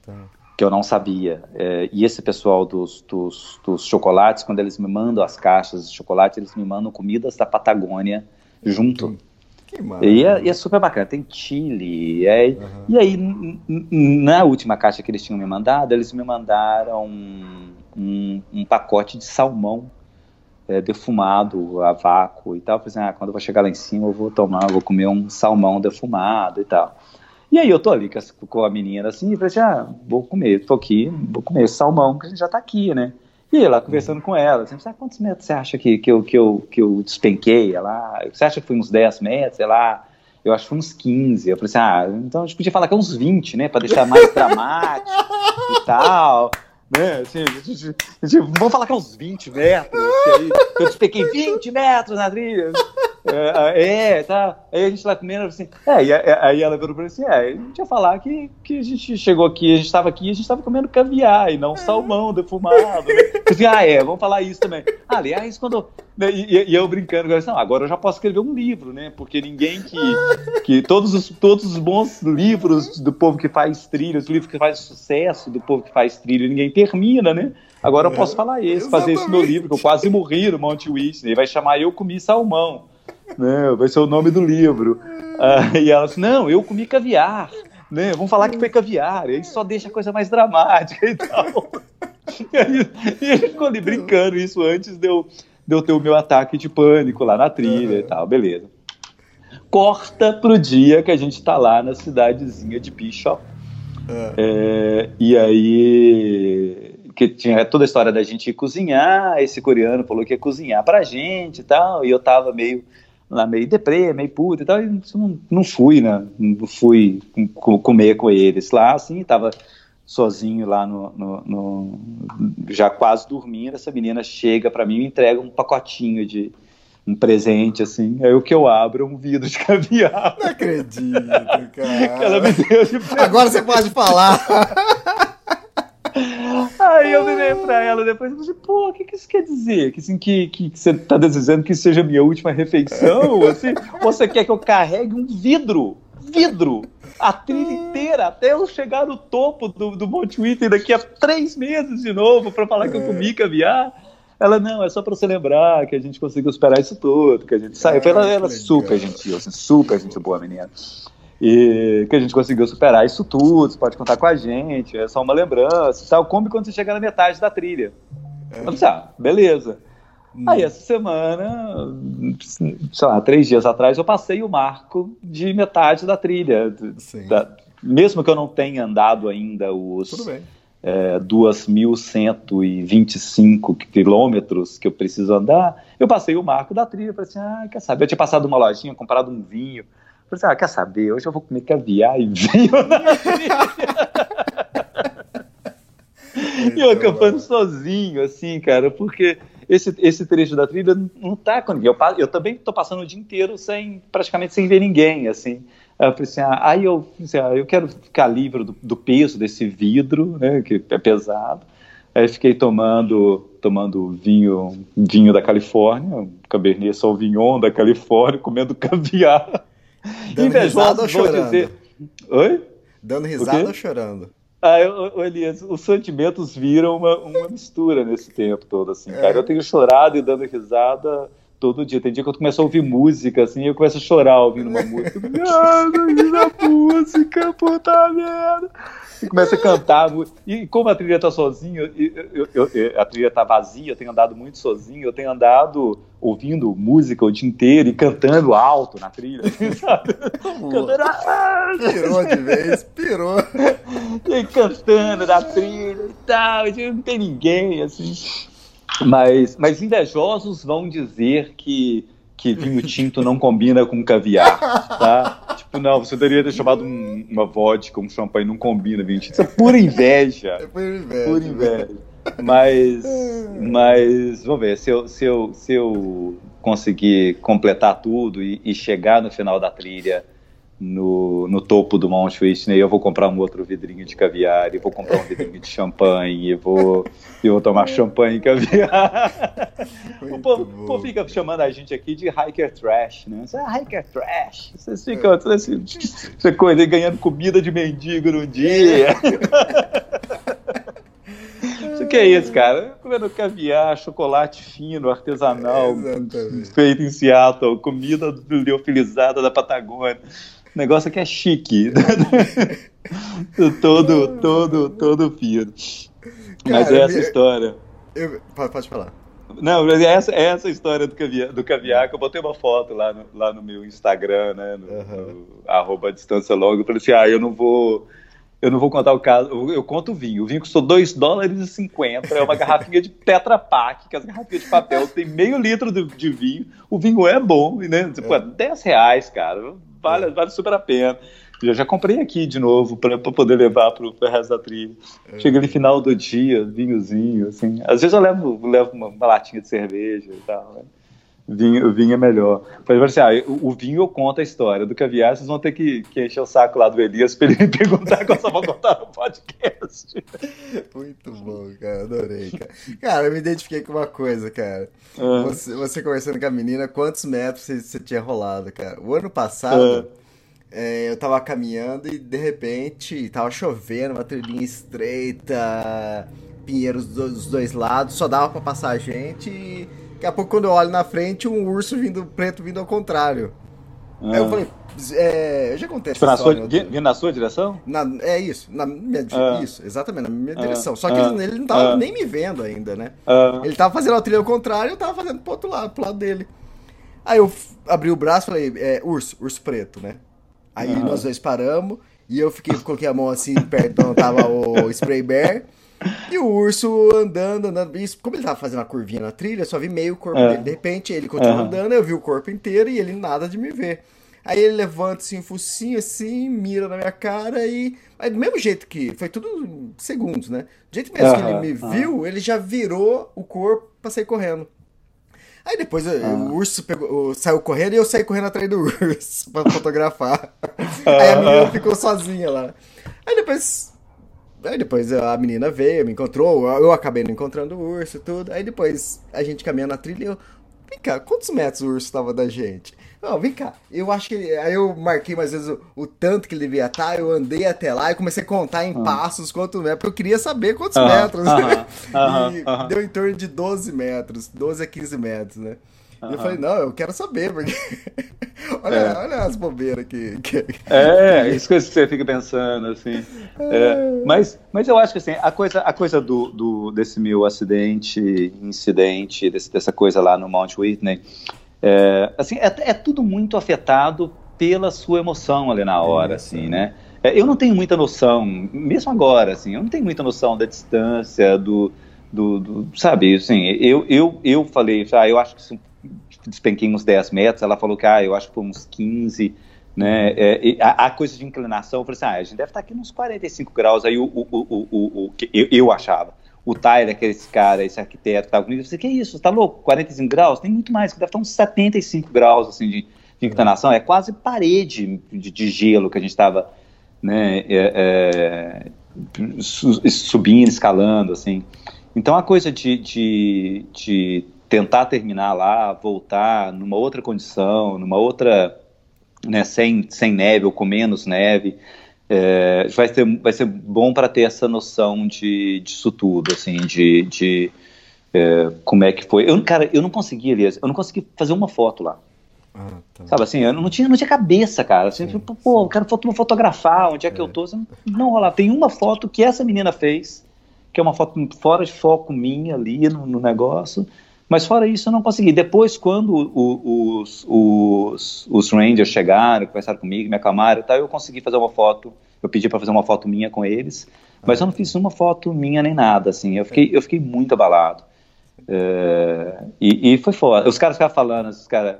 tá. Que eu não sabia. É, e esse pessoal dos, dos, dos, chocolates, quando eles me mandam as caixas de chocolate, eles me mandam comidas da Patagônia junto. E é, e é, super bacana, tem chile. É, uhum. E aí, na última caixa que eles tinham me mandado, eles me mandaram um, um pacote de salmão é, defumado a vácuo e tal. Eu falei assim, ah, quando eu vou chegar lá em cima eu vou tomar, eu vou comer um salmão defumado e tal. E aí eu tô ali com a menina assim, e falei assim, ah, vou comer, tô aqui, vou comer esse salmão, que a gente já tá aqui, né? E lá conversando com ela, assim, ah, quantos metros você acha que, que, eu, que, eu, que eu despenquei? Ela, você acha que foi uns 10 metros? Sei lá, eu acho que foi uns 15. Eu falei assim, ah, então a gente podia falar que é uns 20, né? Pra deixar mais (laughs) dramático e tal né? Assim, vamos falar que é uns 20 metros, que aí eu despequei 20 metros na trilha. É, é, tá. Aí a gente lá comendo assim. É, e aí ela virou pra mim assim: é, a gente ia falar que, que a gente chegou aqui, a gente tava aqui, a gente tava comendo caviar e não salmão defumado. Né? Assim, ah, é, vamos falar isso também. Ah, aliás, quando. Né, e, e, eu brincando, assim, não, agora eu já posso escrever um livro, né? Porque ninguém que. que todos, os, todos os bons livros do povo que faz trilha, os livros que faz sucesso do povo que faz trilha, ninguém termina, né? Agora eu posso falar esse, fazer esse meu livro, que eu quase morri no Monte Whitney. Vai chamar Eu Comi Salmão né? Vai ser o nome do livro. Ah, e ela disse, não, eu comi caviar, né? Vamos falar que foi caviar, e aí só deixa a coisa mais dramática (laughs) e tal. e, aí, e ele ficou ali brincando isso antes de eu, de eu ter o meu ataque de pânico lá na trilha uhum. e tal, beleza. Corta pro dia que a gente tá lá na cidadezinha de Bishop. Uhum. É, e aí que tinha toda a história da gente ir cozinhar, esse coreano falou que ia cozinhar pra gente e tal, e eu tava meio lá meio deprê, meio puto e tal, e não, não fui, né? Não fui comer com eles lá, assim, tava sozinho lá no, no, no já quase dormindo, essa menina chega para mim e entrega um pacotinho de um presente, assim, aí o que eu abro é um vidro de caviar. Não acredito, cara. Ela me deu de Agora você pode falar. (laughs) Aí eu virei pra ela depois e falei, pô, o que, que isso quer dizer? Que, assim, que, que, que você tá desejando que seja a minha última refeição? (laughs) Assim, você quer que eu carregue um vidro? Vidro! A trilha inteira, até eu chegar no topo do, do Monte Whitney daqui a três meses de novo pra falar que eu comi caviar. Ela, não, é só pra você lembrar que a gente conseguiu superar isso tudo, que a gente saiu. Ela, ela super gentil, assim, super gente boa, menina e que a gente conseguiu superar isso tudo, você pode contar com a gente, é só uma lembrança e tal. Come quando você chegar na metade da trilha. É. Disse, ah, beleza. Hum. Aí essa semana, sei lá, três dias atrás, eu passei o marco de metade da trilha. Da, mesmo que eu não tenha andado ainda os é, 2.125 quilômetros que eu preciso andar, eu passei o marco da trilha. Falei assim, ah, quer saber? Eu tinha passado uma lojinha, comprado um vinho. Falei assim, ah, quer saber? Hoje eu vou comer caviar e vinho na (laughs) E eu acampando sozinho, assim, cara, porque esse, esse trecho da trilha não tá com ninguém. Eu, eu também tô passando o dia inteiro sem, praticamente sem ver ninguém, assim. Eu falei assim, ah, aí eu, assim, ah, eu quero ficar livre do, do, peso desse vidro, né, que é pesado. Aí fiquei tomando, tomando vinho, vinho da Califórnia, Cabernet Sauvignon da Califórnia, comendo (laughs) caviar. Dando risada ou chorando? Dizer... Oi? Dando risada ou chorando? Ah, eu, Elias, os sentimentos viram uma, uma mistura nesse tempo todo, assim, é. cara. Eu tenho chorado e dando risada todo dia. Tem dia que eu começo a ouvir música, assim, eu começo a chorar ouvindo uma música. (laughs) ah, não música, puta merda. E (laughs) começa a cantar. E como a trilha tá sozinha, eu, eu, eu, a trilha tá vazia, eu tenho andado muito sozinho, eu tenho andado ouvindo música o dia inteiro e cantando alto na trilha, (laughs) sabe? cantando. Ah, pirou de vez, pirou. E cantando na trilha e tal, não tem ninguém, assim. Mas, mas invejosos vão dizer que, que vinho tinto não combina com caviar, tá? (laughs) Tipo, não, você deveria ter chamado um, uma vodka, um champanhe, não combina tinto. Isso é pura inveja. (laughs) É pura inveja. Pura inveja. Mas, mas vamos ver, se eu, se eu, se eu conseguir completar tudo e, e chegar no final da trilha no, no topo do Mount Whitney, eu vou comprar um outro vidrinho de caviar, e vou comprar um vidrinho de champanhe, e vou, e vou tomar champanhe e caviar. (laughs) o povo, o povo, fica chamando a gente aqui de hiker trash, né? Você é hiker trash. Vocês ficam é. assim, essa coisa, ganhando comida de mendigo no dia. (laughs) Isso que é isso, cara? Comendo caviar, chocolate fino, artesanal, é, feito em Seattle, comida liofilizada da Patagônia. O negócio aqui é chique. (laughs) todo, todo, todo fino. Mas é essa história. Eu, pode falar. Não, mas essa, essa história do caviar, do caviar, que eu botei uma foto lá no, lá no meu Instagram, né? No, uhum. no arroba distância logo. Eu falei assim, ah, eu não vou eu não vou contar o caso, eu, eu conto o vinho. O vinho custou 2 dólares e 50, é uma garrafinha de Tetra Pak, que as garrafinhas de papel tem meio litro de, de vinho. O vinho é bom, né? Tipo, é 10 reais, cara. Vale, vale super a pena. Eu já comprei aqui de novo para poder levar para o resto da trilha. É. Chega no final do dia, vinhozinho, assim. Às vezes eu levo, levo uma, uma latinha de cerveja e tal, né? Vinho, vinho é melhor. Falei assim, ah, o, o vinho eu conto a história, do caviar vocês vão ter que, que encher o saco lá do Elias para ele me (laughs) perguntar eu só vou contar no podcast. Muito bom, cara, adorei, cara. Cara, eu me identifiquei com uma coisa, cara. Ah. Você, você conversando com a menina, quantos metros você, você tinha rolado, cara? O ano passado... Ah. É, eu tava caminhando e de repente tava chovendo, uma trilhinha estreita, pinheiros dos dois lados, só dava para passar a gente e Daqui a pouco, quando eu olho na frente, um urso vindo preto vindo ao contrário. Ah. Aí eu falei, é, já acontece tipo, sua, vindo na sua direção? Na, é isso, na minha, ah. isso, exatamente, na minha ah. direção. Só que ah. ele, ele não tava ah. nem me vendo ainda, né? Ah. Ele tava fazendo a trilha ao contrário e eu tava fazendo pro outro lado, pro lado dele. Aí eu abri o braço e falei, é, urso, urso preto, né? Aí nós dois paramos e eu fiquei, coloquei a mão assim perto onde tava o spray bear. E o urso andando, andando. Isso, como ele tava fazendo a curvinha na trilha, só vi meio corpo é. dele. De repente ele continua uhum. andando, eu vi o corpo inteiro e ele nada de me ver. Aí ele levanta assim, o focinho assim, mira na minha cara e. Aí, do mesmo jeito que. Foi tudo segundos, né? Do jeito mesmo uhum. que ele me viu, ele já virou o corpo pra sair correndo. Aí depois uhum. o urso pegou, saiu correndo e eu saí correndo atrás do (laughs) urso pra fotografar. Aí a menina ficou sozinha lá. Aí depois Aí depois a menina veio, me encontrou, eu acabei não encontrando o urso e tudo. Aí depois a gente caminhando na trilha eu. Vem cá, quantos metros o urso estava da gente? Não, vem cá, eu acho que. Aí eu marquei mais vezes o, o, tanto que ele devia estar, eu andei até lá e comecei a contar em uhum. passos quantos metros, porque eu queria saber quantos uhum. metros. Uhum. e deu em torno de 12 metros, 12 a 15 metros, né? E eu falei, não, eu quero saber, porque. Olha, é. olha as bobeiras que, que. É, (laughs) isso que você fica pensando, assim. É. Mas, mas eu acho que assim, a coisa, a coisa do, do, desse meu acidente, incidente, desse, dessa coisa lá no Mount Whitney, é, assim, é, é tudo muito afetado pela sua emoção ali na hora, assim, né? É, eu não tenho muita noção, mesmo agora, assim, eu não tenho muita noção da distância, do, do, do, sabe, assim, eu, eu, eu falei, ah, eu acho que despenquei uns 10 metros, ela falou que, ah, eu acho que foi uns 15, né, é, a, a, coisa de inclinação, eu falei assim, ah, a gente deve estar aqui uns 45 graus, aí o, o, o, o, o eu, eu achava, o Tyler, que é esse cara, esse arquiteto que estava comigo, eu falei, que isso, tá louco, 45 graus? Tem muito mais, deve estar uns 75 graus, assim, de, de inclinação, é quase parede de, de gelo que a gente estava, né, é, é, subindo, escalando, assim, então a coisa de, de, de tentar terminar lá, voltar numa outra condição, numa outra, né, sem, sem neve ou com menos neve, é, vai, ser, vai ser bom para ter essa noção de, disso tudo, assim, de, de é, como é que foi. Eu, cara, eu não consegui, Elias, eu não consegui fazer uma foto lá. Ah, tá. Sabe assim, eu não tinha, não tinha cabeça, cara. Assim, sim, pô, eu quero fotografar, onde é que é. eu tô? Assim, não rolar. Tem uma foto que essa menina fez, que é uma foto fora de foco minha ali no, no negócio. Mas fora isso, eu não consegui. Depois, quando os, os, os Rangers chegaram, conversaram comigo, me acalmaram e tal, eu consegui fazer uma foto. Eu pedi para fazer uma foto minha com eles, mas eu não fiz uma foto minha nem nada, assim. Eu fiquei, eu fiquei muito abalado. É, e, e, foi foda. Os caras ficavam falando, os caras,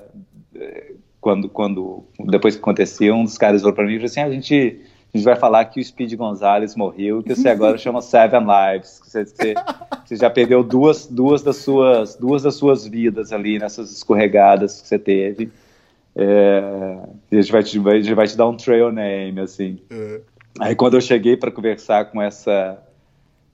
é, quando, quando, depois que aconteceu, um dos caras falou para mim assim: ah, a gente a gente vai falar que o Speed Gonzalez morreu, que você agora chama Seven Lives, que você, você, você, já perdeu duas, duas, das suas, duas das suas vidas ali nessas escorregadas que você teve. É, a, gente vai te, a gente vai te dar um trail name, assim. Uhum. Aí quando eu cheguei para conversar com essa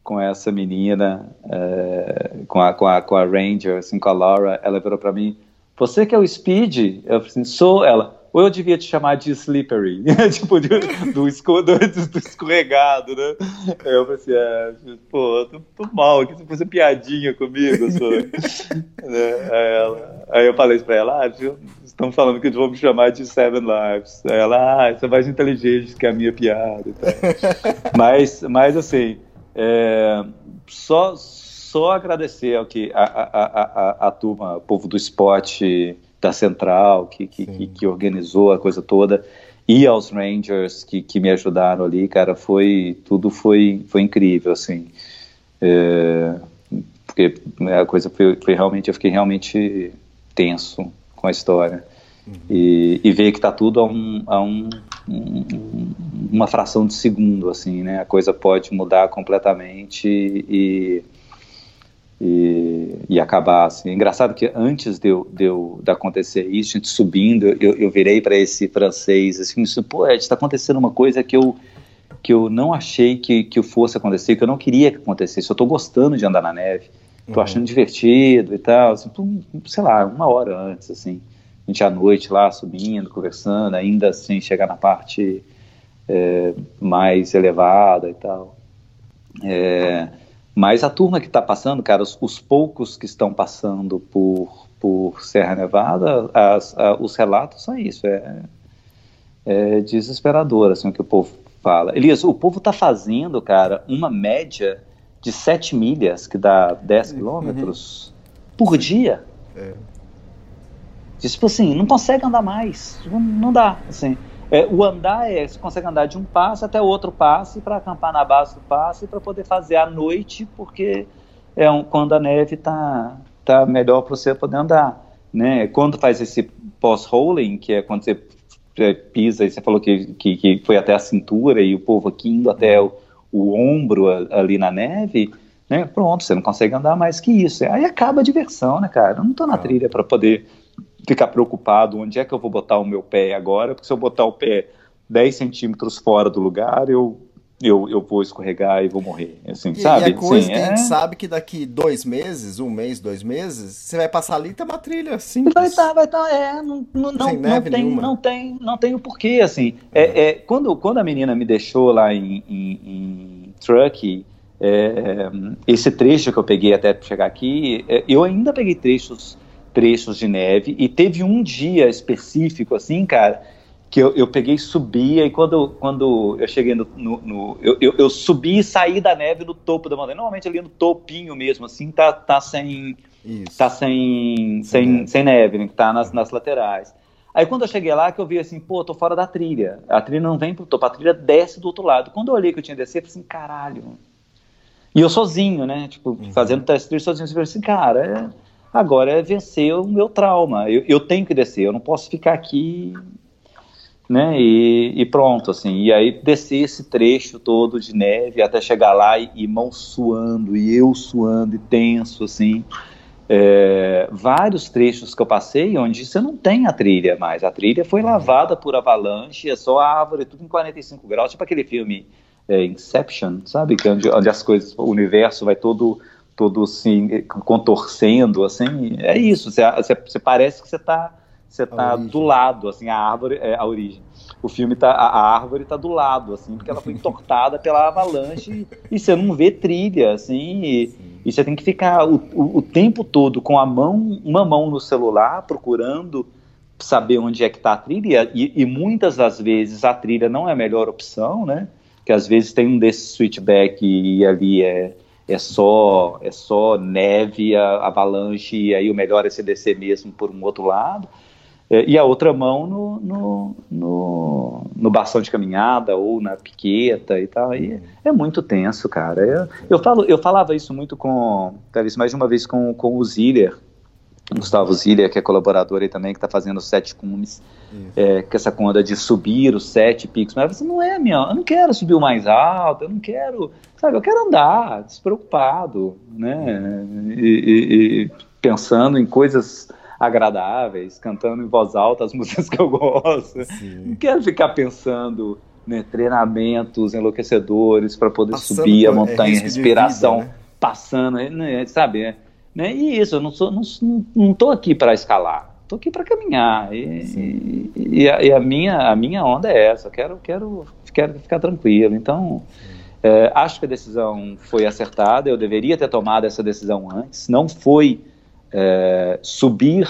com essa menina, é, com, a, com, a, com a Ranger, assim, com a Laura, ela virou para mim, você que é o Speed? Eu falei assim, sou ela ou eu devia te chamar de slippery, (laughs) tipo, de, do, esco, do, do, escorregado, né? Aí eu falei assim, é, pô, tô, tô mal aqui, você fazer piadinha comigo, só. né? aí, ela, aí, eu falei pra ela, ah, estão falando que vão me chamar de Seven Lives. Aí ela, ah, isso é mais inteligente que a minha piada. (laughs) mas, mas, assim, é, só, só agradecer ao que a, a, a, a, a turma, o povo do esporte da Central, que, que, que, organizou a coisa toda, e aos Rangers que, que me ajudaram ali, cara, foi tudo foi, foi incrível, assim. É, porque a coisa foi, foi, realmente, eu fiquei realmente tenso com a história. Uhum. E, e ver que está tudo a, um, a um, um, uma fração de segundo, assim, né? A coisa pode mudar completamente e e, e acabar assim. É engraçado que antes de, eu, de, eu, de acontecer isso, gente subindo, eu, eu virei para esse francês assim, isso, pô, está acontecendo uma coisa que eu que eu não achei que, que fosse acontecer, que eu não queria que acontecesse. Eu estou gostando de andar na neve, estou uhum. achando divertido e tal, assim, sei lá, uma hora antes, assim, a gente à noite lá subindo, conversando, ainda assim chegar na parte é, mais elevada e tal. É, mas a turma que está passando, cara, os, os, poucos que estão passando por, por Serra Nevada, as, a, os relatos são isso, é, é desesperador, assim, o que o povo fala. Elias, o povo está fazendo, cara, uma média de 7 milhas, que dá 10 uhum. quilômetros, uhum. por dia. É. Tipo assim, não consegue andar mais, não, não dá, assim. É, o andar é, você consegue andar de um passo até outro passo para acampar na base do passo e para poder fazer à noite, porque é um, quando a neve está tá melhor para você poder andar. Né? Quando faz esse post-rolling, que é quando você pisa e você falou que, que, que, foi até a cintura e o povo aqui indo até o, o ombro ali na neve, né? Pronto, você não consegue andar mais que isso. Aí acaba a diversão, né, cara? Eu não estou na trilha para poder ficar preocupado onde é que eu vou botar o meu pé agora, porque se eu botar o pé 10 centímetros fora do lugar, eu, eu, eu vou escorregar e vou morrer, assim, e, sabe? E a coisa Sim, que é... a gente sabe que daqui dois meses, um mês, dois meses, você vai passar ali e tem uma trilha assim. Vai estar, tá, vai estar, tá, é, não, não, não, não tem, nenhuma. não tem, não tem o porquê, assim. É, é, quando, quando a menina me deixou lá em, em, em Truckee, é, esse trecho que eu peguei até chegar aqui, é, eu ainda peguei trechos trechos de neve. E teve um dia específico, assim, cara, que eu, eu peguei e subia, e quando, quando eu cheguei no. no, no eu, eu, eu, subi e saí da neve no topo da montanha. Normalmente ali no topinho mesmo, assim, tá, tá sem. Isso. Tá sem, sem, sem, sem neve, né? Tá nas, nas laterais. Aí quando eu cheguei lá, que eu vi assim, pô, tô fora da trilha. A trilha não vem pro topo, a trilha desce do outro lado. Quando eu olhei que eu tinha descer, eu falei assim, caralho. E eu sozinho, né? Tipo, uhum. fazendo teste sozinho, eu falei assim, cara, é Agora é vencer o meu trauma. Eu, eu tenho que descer, eu não posso ficar aqui, né? E, e, pronto, assim. E aí descer esse trecho todo de neve até chegar lá e, e mão suando, e eu suando e tenso, assim. É, vários trechos que eu passei onde você não tem a trilha mais. A trilha foi lavada por avalanche, é só árvore, tudo em 45 graus, tipo aquele filme é, Inception, sabe? Que onde, onde as coisas, o universo vai todo todo assim, contorcendo, assim, é isso, você, parece que você está você tá do lado, assim, a árvore, é a origem. O filme tá, a, a árvore está do lado, assim, porque ela foi (laughs) entortada pela avalanche e, e você não vê trilha, assim, e, E você tem que ficar o, o, o, tempo todo com a mão, uma mão no celular, procurando saber onde é que está a trilha, e, e, muitas das vezes a trilha não é a melhor opção, né? Que às vezes tem um desses switchback e ali é, é só é só neve, avalanche, e aí o melhor é se descer mesmo por um outro lado. É, e a outra mão no, no, no, no, bastão de caminhada ou na piqueta e tal. E é muito tenso, cara. Eu, eu, falo, eu falava isso muito com, talvez mais de uma vez com, com o Ziller, Gustavo Ziller, que é colaborador aí também, que está fazendo sete cumes, é, com essa conda de subir os sete picos. Mas você não é minha, eu não quero subir o mais alto, eu não quero, sabe, eu quero andar despreocupado, né? e, e, e pensando em coisas agradáveis, cantando em voz alta as (laughs) músicas que eu gosto. Sim. Não quero ficar pensando né, treinamentos enlouquecedores para poder passando subir a é montanha, é respiração vida, né? passando, né, sabe? Né? E isso, eu não sou, não, não tô aqui para escalar, tô aqui para caminhar. E, e, e, a, e, a, minha a minha onda é essa, eu quero quero quero ficar tranquilo. Então é, acho que a decisão foi acertada. Eu deveria ter tomado essa decisão antes. Não foi é, subir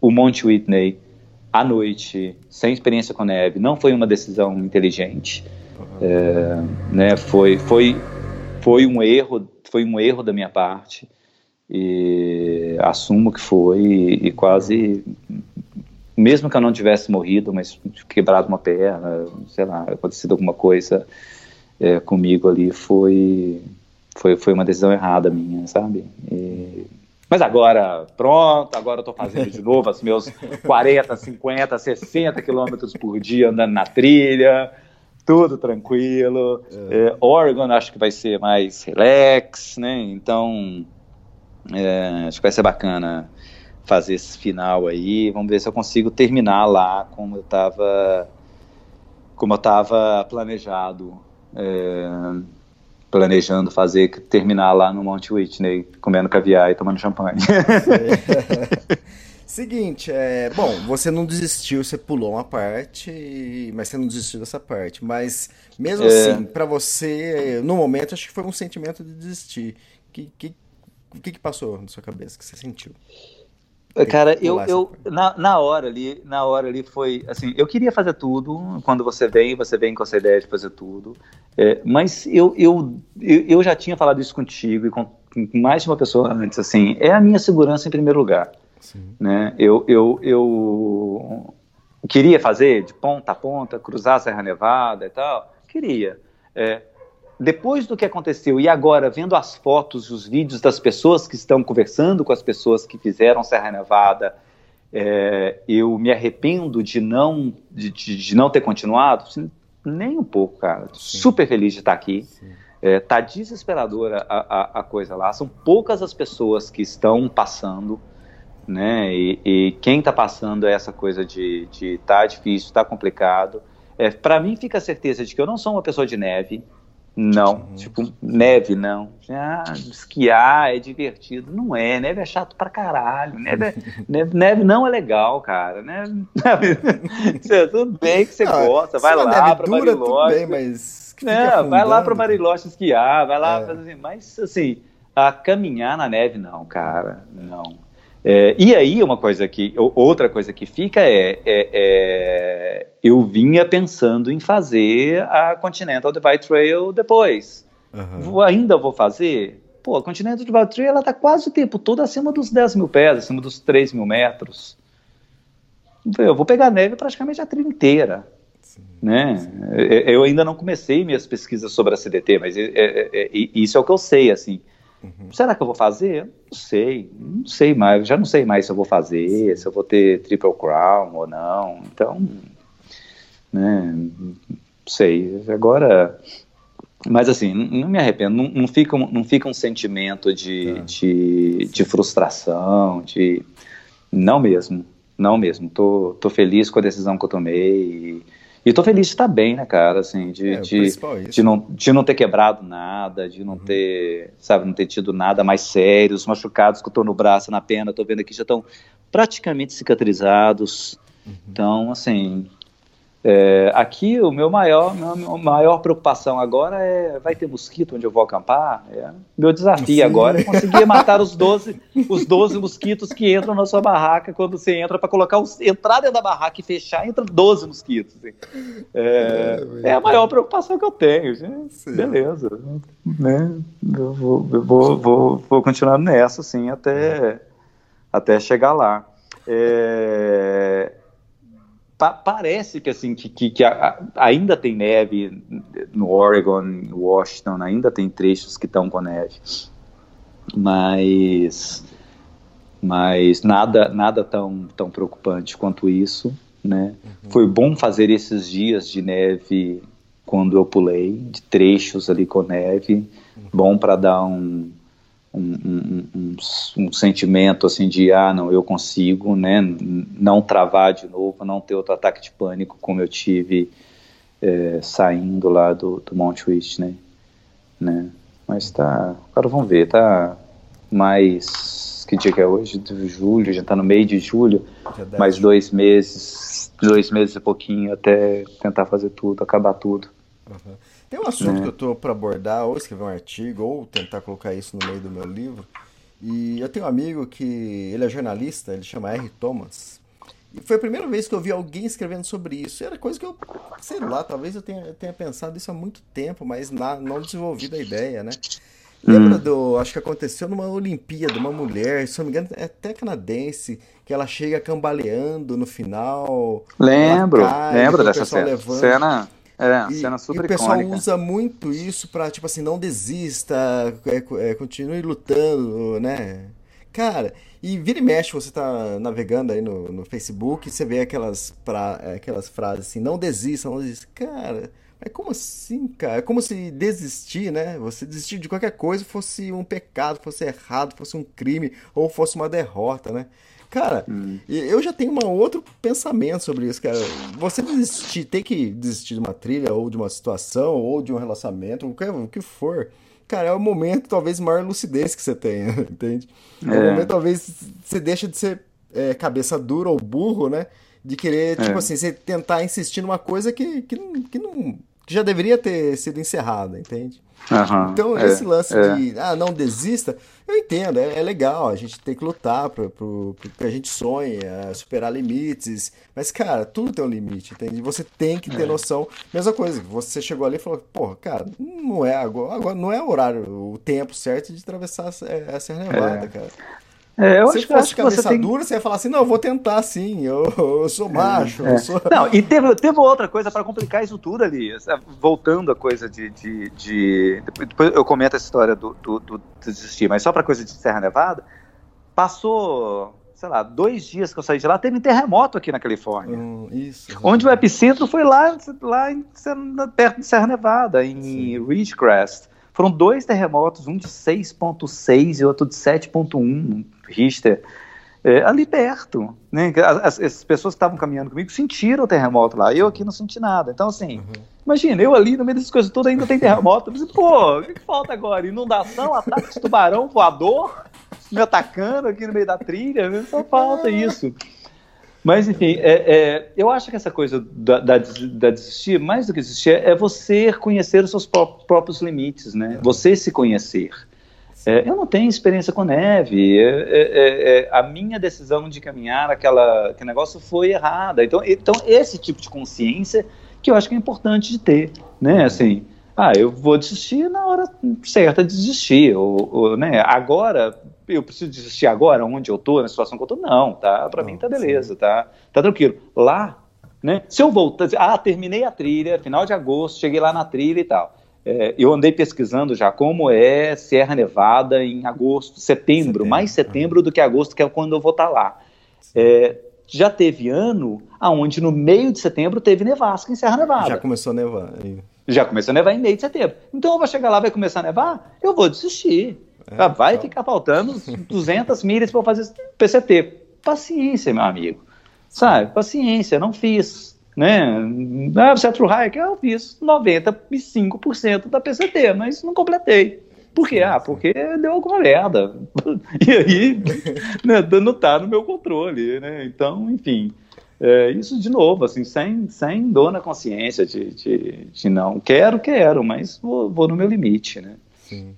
o Monte Whitney à noite, sem experiência com neve, não foi uma decisão inteligente. É, né, foi, foi, foi um erro, foi um erro da minha parte e assumo que foi e, e quase mesmo que eu não tivesse morrido, mas quebrado uma perna, sei lá, acontecido alguma coisa é, comigo ali, foi, foi, foi uma decisão errada minha, sabe? E, mas agora, pronto, agora eu tô fazendo de novo os meus 40, 50, 60 quilômetros por dia andando na trilha, tudo tranquilo. É. É, Oregon acho que vai ser mais relax, né? Então, é, acho que vai ser bacana fazer esse final aí. Vamos ver se eu consigo terminar lá como eu estava como eu estava planejado. É, planejando fazer, terminar lá no Monte Whitney, comendo caviar e tomando champanhe. (laughs) Seguinte, é, bom, você não desistiu, você pulou uma parte, mas você não desistiu dessa parte. Mas mesmo é... assim, para você, no momento, acho que foi um sentimento de desistir. O que, que, que, que passou na sua cabeça, que você sentiu? Cara, eu, eu na, na hora ali, na hora ali foi assim, eu queria fazer tudo, quando você vem, você vem com essa ideia de fazer tudo, é, mas eu, eu, eu já tinha falado isso contigo e com, com, mais de uma pessoa antes, assim, é a minha segurança em primeiro lugar, Sim. né, eu, eu, eu queria fazer de ponta a ponta, cruzar a Serra Nevada e tal, queria, é, depois do que aconteceu e agora vendo as fotos, os vídeos das pessoas que estão conversando com as pessoas que fizeram Serra Nevada, é, eu me arrependo de não de, de, não ter continuado, nem um pouco, cara. Sim. Super feliz de estar aqui. É, tá desesperadora a, a, a, coisa lá. São poucas as pessoas que estão passando, né? E, e quem está passando é essa coisa de, de tá difícil, tá complicado. É, para mim fica a certeza de que eu não sou uma pessoa de neve. Não, uhum. tipo, neve não. Ah, esquiar é divertido. Não é, neve é chato pra caralho. Neve, é, (laughs) neve, neve, não é legal, cara. Neve, neve, (laughs) tudo bem que você não, gosta, vai lá pra dura, Bariloche. Tudo bem, mas é, vai lá pra Bariloche esquiar, vai lá é. fazer. Mas assim, a caminhar na neve, não, cara. Não. É, e aí, uma coisa que, outra coisa que fica é, é, é, eu vinha pensando em fazer a Continental Divide Trail depois. Uhum. Vou, ainda vou fazer? Pô, a Continental Divide Trail ela tá quase o tempo todo acima dos 10 mil pés, acima dos 3 mil metros. Eu vou pegar neve praticamente a trilha inteira. Sim, né? Sim. É, é, eu ainda não comecei minhas pesquisas sobre a CDT, mas é, isso é o que eu sei, assim. Uhum. Será que eu vou fazer? Não sei, não sei mais, já não sei mais se eu vou fazer, se eu vou ter Triple Crown ou não. Então, né, não sei. Agora, mas assim, não, me arrependo, não, não, fica, não fica um sentimento de, tá. de, de frustração, de. Não mesmo, não mesmo. Tô, tô feliz com a decisão que eu tomei. E, e tô feliz de estar bem, né, cara, assim, de, é, de, é de, não, de não ter quebrado nada, de não uhum. ter, sabe, não ter tido nada mais sério, os machucados que eu tô no braço, na perna, tô vendo aqui, já estão praticamente cicatrizados, uhum. então, assim, É, aqui o meu maior, minha maior preocupação agora é vai ter mosquito onde eu vou acampar? É, meu desafio Sim. agora é conseguir matar os 12, os 12 mosquitos que entram na sua barraca quando você entra para colocar os, entrar dentro da barraca e fechar, entra 12 mosquitos. É, é, a maior preocupação que eu tenho. Sim. Beleza. Né? Eu, vou, eu vou, vou, vou continuar nessa assim até, até chegar lá. É, pa parece que assim que, que, que a, ainda tem neve no Oregon, Washington, ainda tem trechos que estão com neve, mas mas nada nada tão tão preocupante quanto isso, né? Uhum. Foi bom fazer esses dias de neve quando eu pulei, de trechos ali com neve, uhum. bom para dar um um, um, um, sentimento assim de ah não eu consigo né não travar de novo não ter outro ataque de pânico como eu tive é, saindo lá do, do Mount Whitney né mas tá agora vamos ver tá mais que dia que é hoje? De julho já tá no meio de julho mais dois meses dois meses e pouquinho até tentar fazer tudo acabar tudo. Uhum. Tem um assunto é. que eu tô para abordar, ou escrever um artigo, ou tentar colocar isso no meio do meu livro. E eu tenho um amigo que ele é jornalista, ele chama R. Thomas. E foi a primeira vez que eu vi alguém escrevendo sobre isso. Era coisa que eu, sei lá, talvez eu tenha, tenha pensado isso há muito tempo, mas na, não desenvolvi a ideia, né? Lembra hum. do. Acho que aconteceu numa Olimpíada, uma mulher, se não me engano, é até canadense, que ela chega cambaleando no final. Lembro, cai, lembro dessa cena. cena. É, e, cena super e o pessoal icônica. usa muito isso pra, tipo assim, não desista, é, é, continue lutando, né? Cara, e vira e mexe, você tá navegando aí no, no Facebook e você vê aquelas, pra, é, aquelas frases assim, não desista, não desista. Cara, mas como assim, cara? É como se desistir, né? Você desistir de qualquer coisa fosse um pecado, fosse errado, fosse um crime ou fosse uma derrota, né? Cara, hum. eu já tenho um outro pensamento sobre isso, cara. Você desistir, ter que desistir de uma trilha, ou de uma situação, ou de um relacionamento, o que, o que for. Cara, é o momento, talvez, maior lucidez que você tenha, (laughs) entende? É, é o momento, talvez, você deixa de ser é, cabeça dura ou burro, né? De querer, tipo é. assim, você tentar insistir numa coisa que, que, que não que já deveria ter sido encerrada, entende? Uhum, então, é, esse lance é. de, ah, não desista, eu entendo, é, é, legal, a gente tem que lutar para que a gente sonhe, superar limites, mas, cara, tudo tem um limite, entende? Você tem que ter é. noção, mesma coisa, você chegou ali e falou, porra, cara, não é agora, agora não é o horário, o tempo certo de atravessar essa, essa Nevada, é. cara. É, eu Se acho, fosse acho cabeça você tem... dura, você ia falar assim, não, eu vou tentar sim, eu, eu sou macho. É. Eu sou... Não, e teve, teve outra coisa para complicar isso tudo ali, voltando a coisa de, de, de... Depois eu comento essa história do, do, do desistir, mas só para coisa de Serra Nevada, passou, sei lá, dois dias que eu saí de lá, teve um terremoto aqui na Califórnia. Hum, isso. Onde o epicentro foi lá, lá em, perto de Serra Nevada, em Sim. Ridgecrest. Foram dois terremotos, um de 6.6 e outro de 7.1 Richter, é, ali perto. Né? As, as, pessoas que estavam caminhando comigo sentiram o terremoto lá, eu aqui não senti nada. Então, assim, uhum. imagina, eu ali no meio dessas coisas todas ainda tem terremoto. Eu pensei, pô, o que, que falta agora? Inundação, ataque de tubarão voador me atacando aqui no meio da trilha? Só falta isso. Mas, enfim, é, é, eu acho que essa coisa da, da, da, desistir, mais do que desistir, é você conhecer os seus próprios limites, né? Você se conhecer. É, eu não tenho experiência com neve. É, é, é, a minha decisão de caminhar aquela, aquele negócio foi errada. Então, então, esse tipo de consciência que eu acho que é importante de ter, né? Assim, ah, eu vou desistir na hora certa de desistir. Ou, ou, né? Agora, eu preciso desistir agora, onde eu tô, na situação que eu tô? Não, tá? Para mim tá beleza, tá? Tá tranquilo. Lá, né? Se eu voltar, ah, terminei a trilha, final de agosto, cheguei lá na trilha e tal. É, eu andei pesquisando já como é Serra Nevada em agosto, setembro, setembro. mais setembro do que agosto, que é quando eu vou estar tá lá. É, já teve ano aonde no meio de setembro teve nevasca em Serra Nevada. Já começou a nevar. Já começou a nevar em meio de setembro. Então eu vou chegar lá, vai começar a nevar, eu vou desistir. É, vai então... ficar faltando 200 milhas para fazer PCT. Paciência, meu amigo. Sabe? Paciência, não fiz. Né? Ah, você é true? Eu fiz 95% da PCT, mas não completei. Por quê? Ah, porque deu alguma merda. (laughs) E aí, né, não tá no meu controle, né? Então, enfim. É, isso de novo, assim, sem, sem dor na consciência de, de, de não quero, quero, mas vou, vou, no meu limite, né? Sim.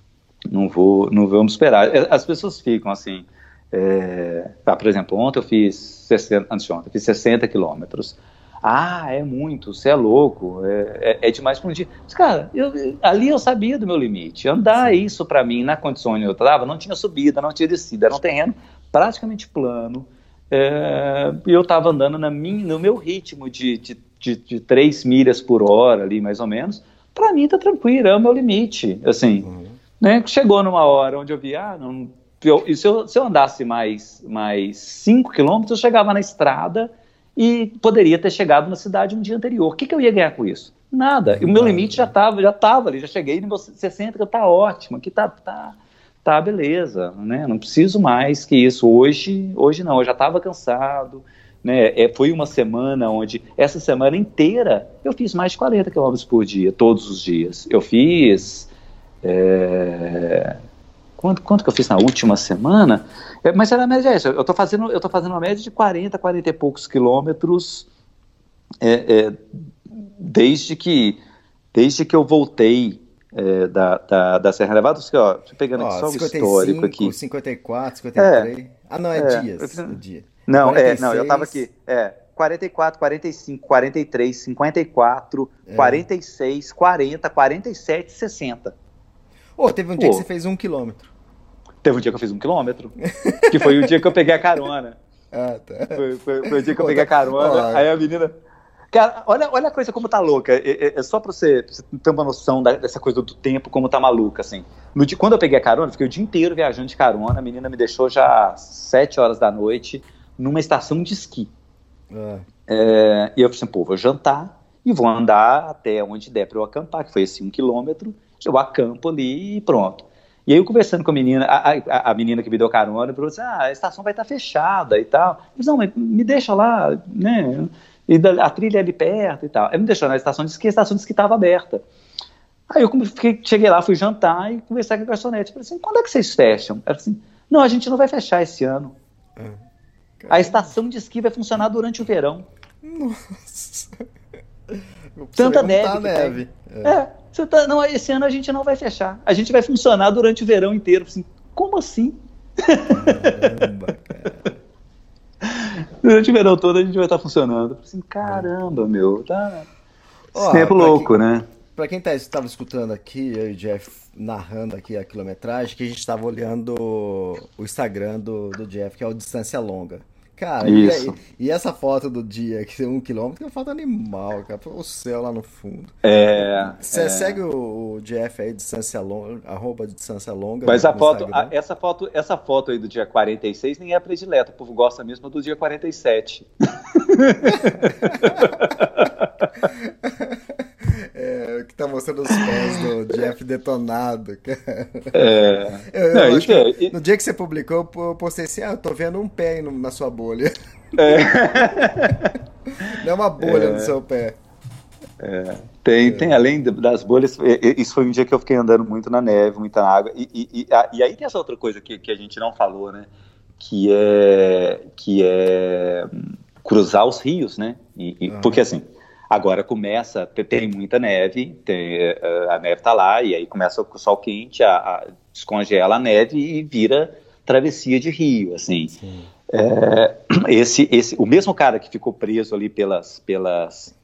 Não vou, não vamos esperar. É, as pessoas ficam assim. É, ah, por exemplo, ontem eu fiz 60, antes de ontem, eu fiz 60 quilômetros. Ah, é muito, você é louco, é, é, é demais para um dia. Mas, cara, eu, ali eu sabia do meu limite. Andar Sim. isso para mim, na condição onde eu estava, não tinha subida, não tinha descida, era um terreno praticamente plano. É, e eu estava andando na minha, no meu ritmo de, de, de, de 3 milhas por hora, ali mais ou menos. Para mim tá tranquilo, é o meu limite. Assim, uhum. né? Chegou numa hora onde eu vi, ah, não, eu, e se eu, se eu andasse mais 5 mais quilômetros, eu chegava na estrada e poderia ter chegado na cidade no dia anterior. O que, que eu ia ganhar com isso? Nada. E o meu limite já estava, já estava ali, já cheguei no 60, que está ótimo, aqui tá, tá, tá beleza, né? Não preciso mais que isso. Hoje, hoje não, eu já estava cansado, né? É, foi uma semana onde, essa semana inteira, eu fiz mais de 40 quilômetros por dia, todos os dias. Eu fiz. É, quanto, quanto que eu fiz na última semana? É, mas era a média essa. Eu estou fazendo, eu tô fazendo uma média de 40, 40 e poucos quilômetros é, é, desde que desde que eu voltei é, da, da, da, Serra Nevada. Ó, tô pegando aqui só o histórico aqui. 54, 53. Ah, não, é, é dias. Eu, dia. Não, 46. é, não, eu estava aqui. É, 44, 45, 43, 54, é. 46, 40, 47, 60. Ô, teve um dia que você fez um quilômetro. Teve um dia que eu fiz um quilômetro, que foi o dia que eu peguei a carona. (laughs) Ah, tá. Foi, foi, foi o dia que eu peguei a carona, aí a menina... Cara, olha, olha a coisa como tá louca. É, é, é só pra você, pra você, ter uma noção da, dessa coisa do tempo, como tá maluca, assim. No dia, quando eu peguei a carona, fiquei o dia inteiro viajando de carona. A menina me deixou já às 7 horas da noite numa estação de esqui. Ah. É, e eu falei assim, pô, vou jantar e vou andar até onde der pra eu acampar, que foi esse um quilômetro. Eu acampo ali e pronto. E aí eu conversando com a menina, a, a, a menina que me deu carona, falou assim, ah, a estação vai estar fechada e tal. Eu disse, não, mas me deixa lá, né? E a trilha é ali perto e tal. Aí me deixou na estação, disse que a estação disse que estava aberta. Aí eu fiquei, cheguei lá, fui jantar e conversar com a garçonete. Falei assim, quando é que vocês fecham? Ela falou assim, não, a gente não vai fechar esse ano. É. A estação de esqui vai funcionar durante o verão. Nossa. (laughs) Tanta neve. neve. É. é. Você tá, não, esse ano a gente não vai fechar. A gente vai funcionar durante o verão inteiro. Assim, como assim? Caramba, cara. Durante o verão todo a gente vai estar funcionando. Assim, caramba, meu, tá. Ó, tempo louco, quem, né? Pra quem tá, estava escutando aqui, eu e o Jeff narrando aqui a quilometragem, que a gente estava olhando o Instagram do, do Jeff, que é o Distância Longa. Cara, e, e, essa foto do dia, que tem um quilômetro, é uma foto animal, cara. O céu lá no fundo. É. Você é. segue o, o, Jeff aí, distância longa, arroba de distância longa. Mas a foto, a, essa foto, essa foto aí do dia 46 nem é predileta. O povo gosta mesmo do dia 47. (laughs) Mostrando os pés do (laughs) Jeff detonado, cara. É. Eu, eu Não, é, no dia que você publicou, eu postei assim: ah, eu tô vendo um pé na sua bolha. É. (laughs) Não é uma bolha é. no seu pé. É. Tem, é. tem, além das bolhas, isso foi um dia que eu fiquei andando muito na neve, muita água. E, e, e, e aí tem essa outra coisa que, que a gente não falou, né? Que é, que é cruzar os rios, né? E, uhum. Porque assim, Agora começa, tem muita neve, tem, eh, a neve está lá, e aí começa o sol quente, a, a, descongela a neve e vira travessia de rio, assim. É, (clears throat) esse, esse, o mesmo cara que ficou preso ali pelas, pelas,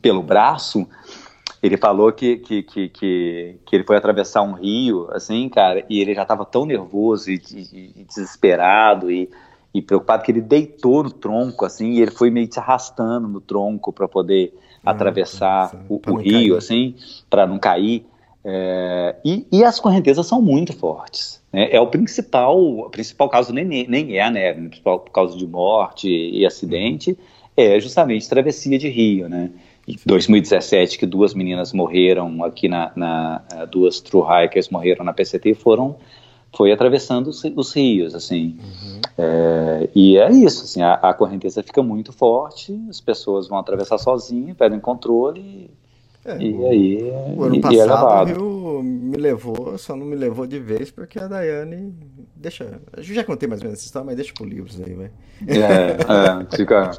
pelo braço, ele falou que, que, que, que, que ele foi atravessar um rio, assim, cara, e ele já estava tão nervoso e, e, e desesperado e e preocupado que ele deitou no tronco, assim, e ele foi meio se arrastando no tronco para poder ah, atravessar tá, o, o rio, cair. assim, para não cair. É, e, e, as correntezas são muito fortes. Né? É o principal, o principal caso nem, nem é a neve, o principal causa de morte e acidente é justamente travessia de rio, né? Em 2017, que duas meninas morreram aqui na, na duas true hikers morreram na PCT foram foi atravessando os, os rios, assim. Uhum. É, e é isso, assim, a, a, correnteza fica muito forte, as pessoas vão atravessar sozinhas, perdem controle é, e o, aí o ano e, passado e é o Rio me levou, só não me levou de vez porque a Daiane deixa, eu já contei mais ou menos essa história, mas deixa pro livros aí, vai. É, é, fica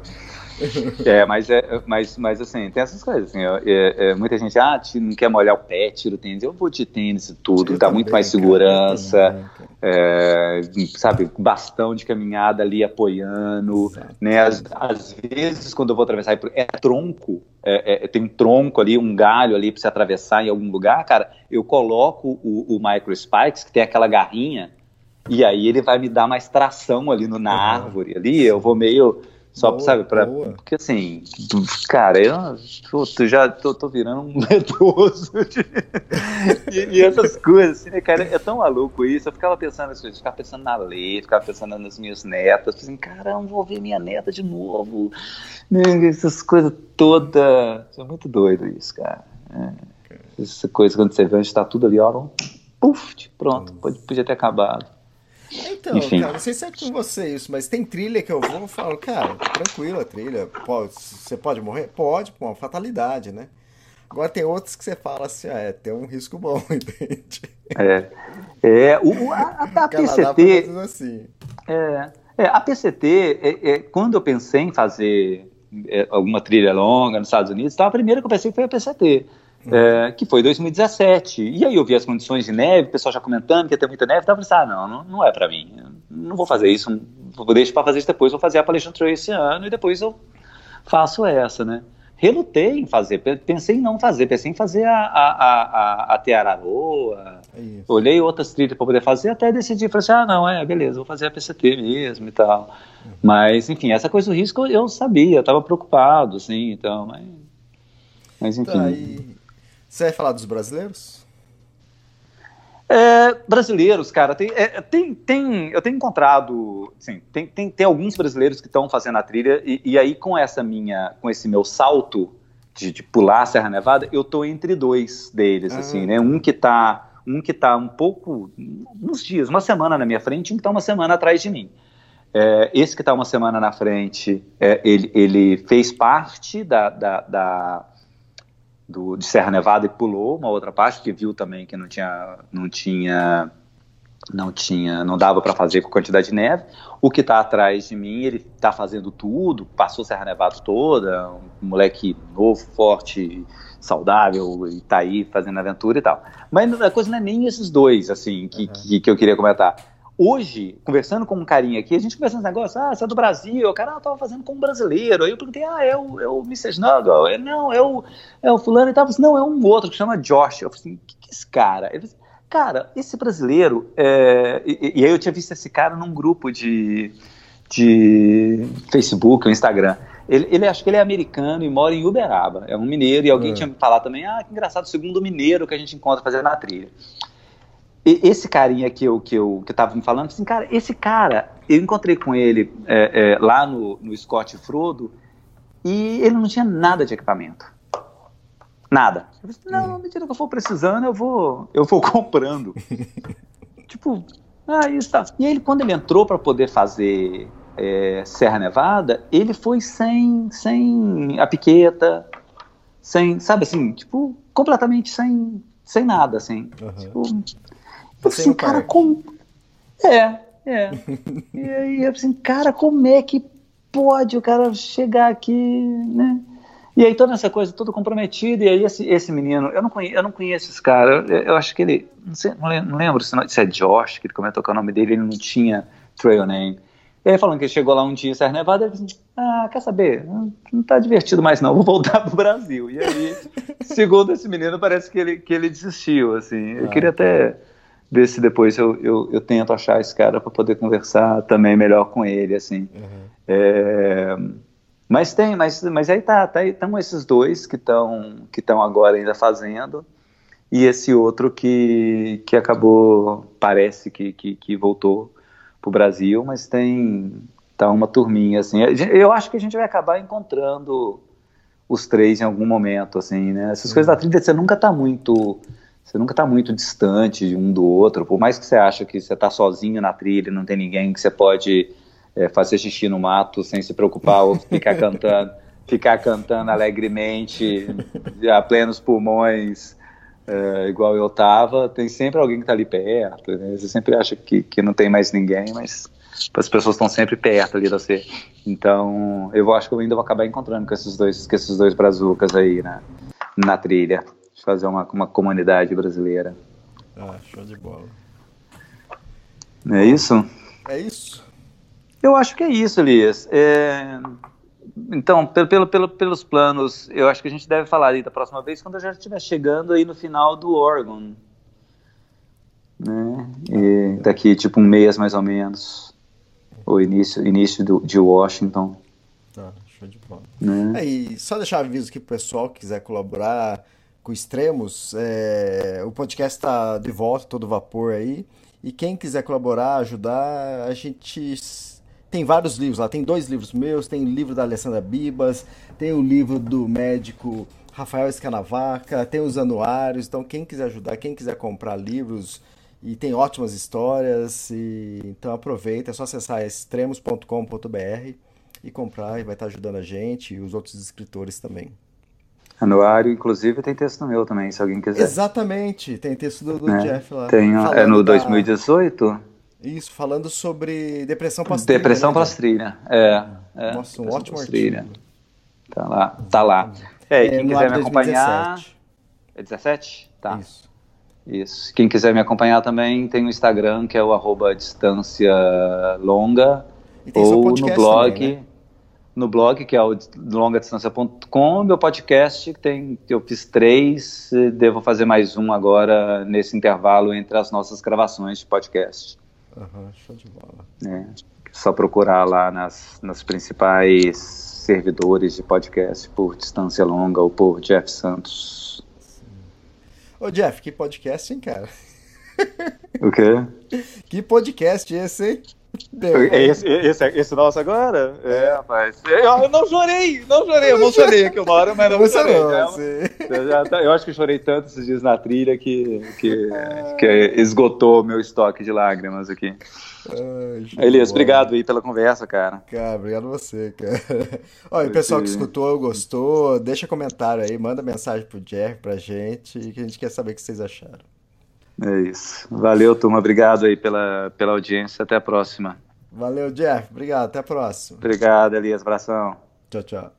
É, mas, é, mas, mas assim, tem essas coisas. Assim, é, é, muita gente ah, não quer molhar o pé, tira o tênis. Eu vou de tênis e tudo, eu dá também, muito mais segurança. Cara, é, sabe, bastão de caminhada ali apoiando. Né? Às, às, vezes, quando eu vou atravessar, é tronco, é, é, tem um tronco ali, um galho ali para você atravessar em algum lugar, cara, eu coloco o, o Micro Spikes, que tem aquela garrinha, e aí ele vai me dar mais tração ali no, na uhum. árvore ali, eu vou meio só, boa, sabe, pra, boa. porque assim, cara, eu tô, já tô, tô virando um (laughs) medroso de, e, e, essas coisas, assim, né, cara, é tão maluco isso. Eu ficava pensando assim, ficava pensando na lei, ficava pensando nas minhas netas, assim, caramba, vou ver minha neta de novo, né, essas coisas todas. É muito doido isso, cara. É, essa coisa quando você vê onde tá tudo ali, ó, puf, pronto, pode, podia ter acabado. Então, Enfim. cara, não sei se é com você isso, mas tem trilha que eu vou e falo, cara, tranquilo a trilha, pode, você pode morrer? Pode, pô, uma fatalidade, né? Agora tem outros que você fala assim, ah, é, tem um risco bom, (laughs) entende? É, é o, a, a, a PCT... Assim. É, é, a PCT, é, é, quando eu pensei em fazer é, alguma trilha longa nos Estados Unidos, então a primeira que eu pensei foi a PCT é, que foi 2017. E aí eu vi as condições de neve, o pessoal já comentando que ia ter muita neve, eu pensei, ah, não, não, não é para mim, não vou fazer isso, vou deixar para fazer isso depois, vou fazer a Appalachian Trail esse ano e depois eu faço essa, né? Relutei em fazer, pensei em não fazer, pensei em fazer a, a, a, a Teararoa, é olhei outras trilhas para poder fazer, até decidi, falei assim, ah, não, é, beleza, vou fazer a PCT mesmo e tal. Uhum. Mas, enfim, essa coisa do risco eu sabia, eu estava preocupado, assim, então, mas, mas enfim. Tá, e, você vai falar dos brasileiros? É, brasileiros, cara, tem, é, tem, tem, eu tenho encontrado, sim, tem, tem, tem alguns brasileiros que estão fazendo a trilha e, e, aí com essa minha, com esse meu salto de, de pular a Serra Nevada, eu tô entre dois deles, ah. assim, né? Um que tá, um que tá um pouco, uns dias, uma semana na minha frente, um que tá uma semana atrás de mim. É, esse que está uma semana na frente, é, ele, ele, fez parte da, da, da, do, de Serra Nevada e pulou uma outra parte, porque viu também que não tinha, não tinha, não tinha, não dava para fazer com quantidade de neve. O que está atrás de mim, ele está fazendo tudo, passou Serra Nevada toda, um moleque novo, forte, saudável, e está aí fazendo aventura e tal. Mas a coisa não é nem esses dois, assim, que, uhum. que, que eu queria comentar Hoje, conversando com um carinha aqui, a gente conversando esse negócio, ah, você é do Brasil, o cara ah, tava fazendo com um brasileiro. Aí eu perguntei, ah, é o, é o Mr. Snuggle? Ele, não, é o, é o fulano e tal. Assim, não, é um outro que chama Josh. Eu falei assim, o que, que é esse cara? Ele falou assim, cara, esse brasileiro, é... e, e, aí eu tinha visto esse cara num grupo de, de Facebook ou Instagram. Ele, ele acho que ele é americano e mora em Uberaba, é um mineiro, e alguém é. tinha me falado também, ah, que engraçado, o segundo mineiro que a gente encontra fazendo na trilha esse carinha que eu, que eu que tava me falando, assim, cara, esse cara, eu encontrei com ele é, é, lá no, no Scott Frodo e ele não tinha nada de equipamento. Nada. Eu falei, não, à medida que eu for precisando, eu vou, eu vou (laughs) comprando. tipo, ah, isso tá. E aí, quando ele entrou para poder fazer é, Serra Nevada, ele foi sem, sem a piqueta, sem, sabe assim, tipo, completamente sem, sem nada, assim. Uhum. Tipo, eu assim, cara, como. É, é. e aí, eu assim, cara, como é que pode o cara chegar aqui, né? E aí toda essa coisa, tudo comprometido, e aí esse, esse menino, eu não, conheço, eu não conheço esse cara, eu, eu acho que ele, não, sei, não lembro se, não, se é Josh, que ele comentou que é o nome dele, ele não tinha trail name. E aí falando que ele chegou lá um dia em Serra Nevada, ele disse, ah, quer saber, não, não tá divertido mais não, vou voltar pro Brasil. E aí, segundo esse menino, parece que ele, que ele desistiu, assim, eu ah, queria até ver se depois eu, eu, eu tento achar esse cara para poder conversar também melhor com ele, assim. Uhum. É, mas tem, mas, mas aí tá, tá estão esses dois que estão que estão agora ainda fazendo e esse outro que, que acabou, parece que, que, que voltou para o Brasil, mas tem tá uma turminha assim. Eu acho que a gente vai acabar encontrando os três em algum momento, assim, né? Essas uhum. coisas da trilha você nunca tá muito você nunca está muito distante um do outro, por mais que você ache que você está sozinho na trilha, não tem ninguém que você pode é, fazer xixi no mato sem se preocupar ou ficar (laughs) cantando, ficar cantando alegremente a plenos pulmões, é, igual eu tava, tem sempre alguém que está ali perto, né? você sempre acha que, que não tem mais ninguém, mas as pessoas estão sempre perto ali de você. Então, eu acho que eu ainda vou acabar encontrando com esses dois, com esses dois brazucas aí na, na trilha. De fazer uma, uma comunidade brasileira. Ah, show de bola. É isso? É isso? Eu acho que é isso, Elias. É... Então, pelo, pelo, pelo, pelos planos, eu acho que a gente deve falar aí da próxima vez quando eu já estiver chegando aí no final do Oregon. Né? E daqui tipo um mês mais ou menos. O início, início do, de Washington. Tá, show de bola. Né? É, e só deixar aviso aqui pro pessoal que quiser colaborar com Extremos, é, o podcast está de volta, todo vapor aí. E quem quiser colaborar, ajudar, a gente tem vários livros lá. Tem dois livros meus, tem o livro da Alessandra Bibas, tem o livro do médico Rafael Escanavaca, tem os anuários. Então, quem quiser ajudar, quem quiser comprar livros, e tem ótimas histórias. E, então, aproveita, é só acessar extremos.com.br e comprar, e vai estar ajudando a gente e os outros escritores também. Anuário, inclusive, tem texto meu também, se alguém quiser. Exatamente, tem texto do, do É, Jeff lá. tem, é no da- 2018? Isso, falando sobre depressão pós-trilha. Depressão né, pós-trilha. É, é. Nossa, um ótimo artigo. Tá lá, tá lá. É, e É, quem no quiser me acompanhar. 2017. É 17? Tá. Isso. Isso. Quem quiser me acompanhar também tem o Instagram, que é o arroba distância longa. E ou no blog. também, né? No blog, que é o longadistância.com, meu podcast, que tem, eu fiz três, devo fazer mais um agora nesse intervalo entre as nossas gravações de podcast. Aham, show de bola. né? Só procurar lá nas, nas principais servidores de podcast por Distância Longa ou por Jeff Santos. Ô, Jeff, que podcast, hein, cara? O quê? (laughs) Que podcast esse, hein? Esse, esse, esse nosso agora? É, rapaz. Eu, eu não chorei, não chorei. Eu não chorei aqui uma hora, mas não Você chorei. não, né? Eu, já tá- eu acho que eu chorei tanto esses dias na trilha que, que, que esgotou meu estoque de lágrimas aqui. Ai, Elias, obrigado aí pela conversa, cara. Cara, obrigado a você, cara. (laughs) Olha, o pessoal que escutou, gostou, deixa comentário aí, manda mensagem pro Jeff, pra gente, que a gente quer saber o que vocês acharam. É isso. Valeu, turma. Obrigado aí pela, pela audiência. Até a próxima. Valeu, Jeff. Obrigado. Até a próxima. Obrigado, Elias. Abração. Tchau, tchau.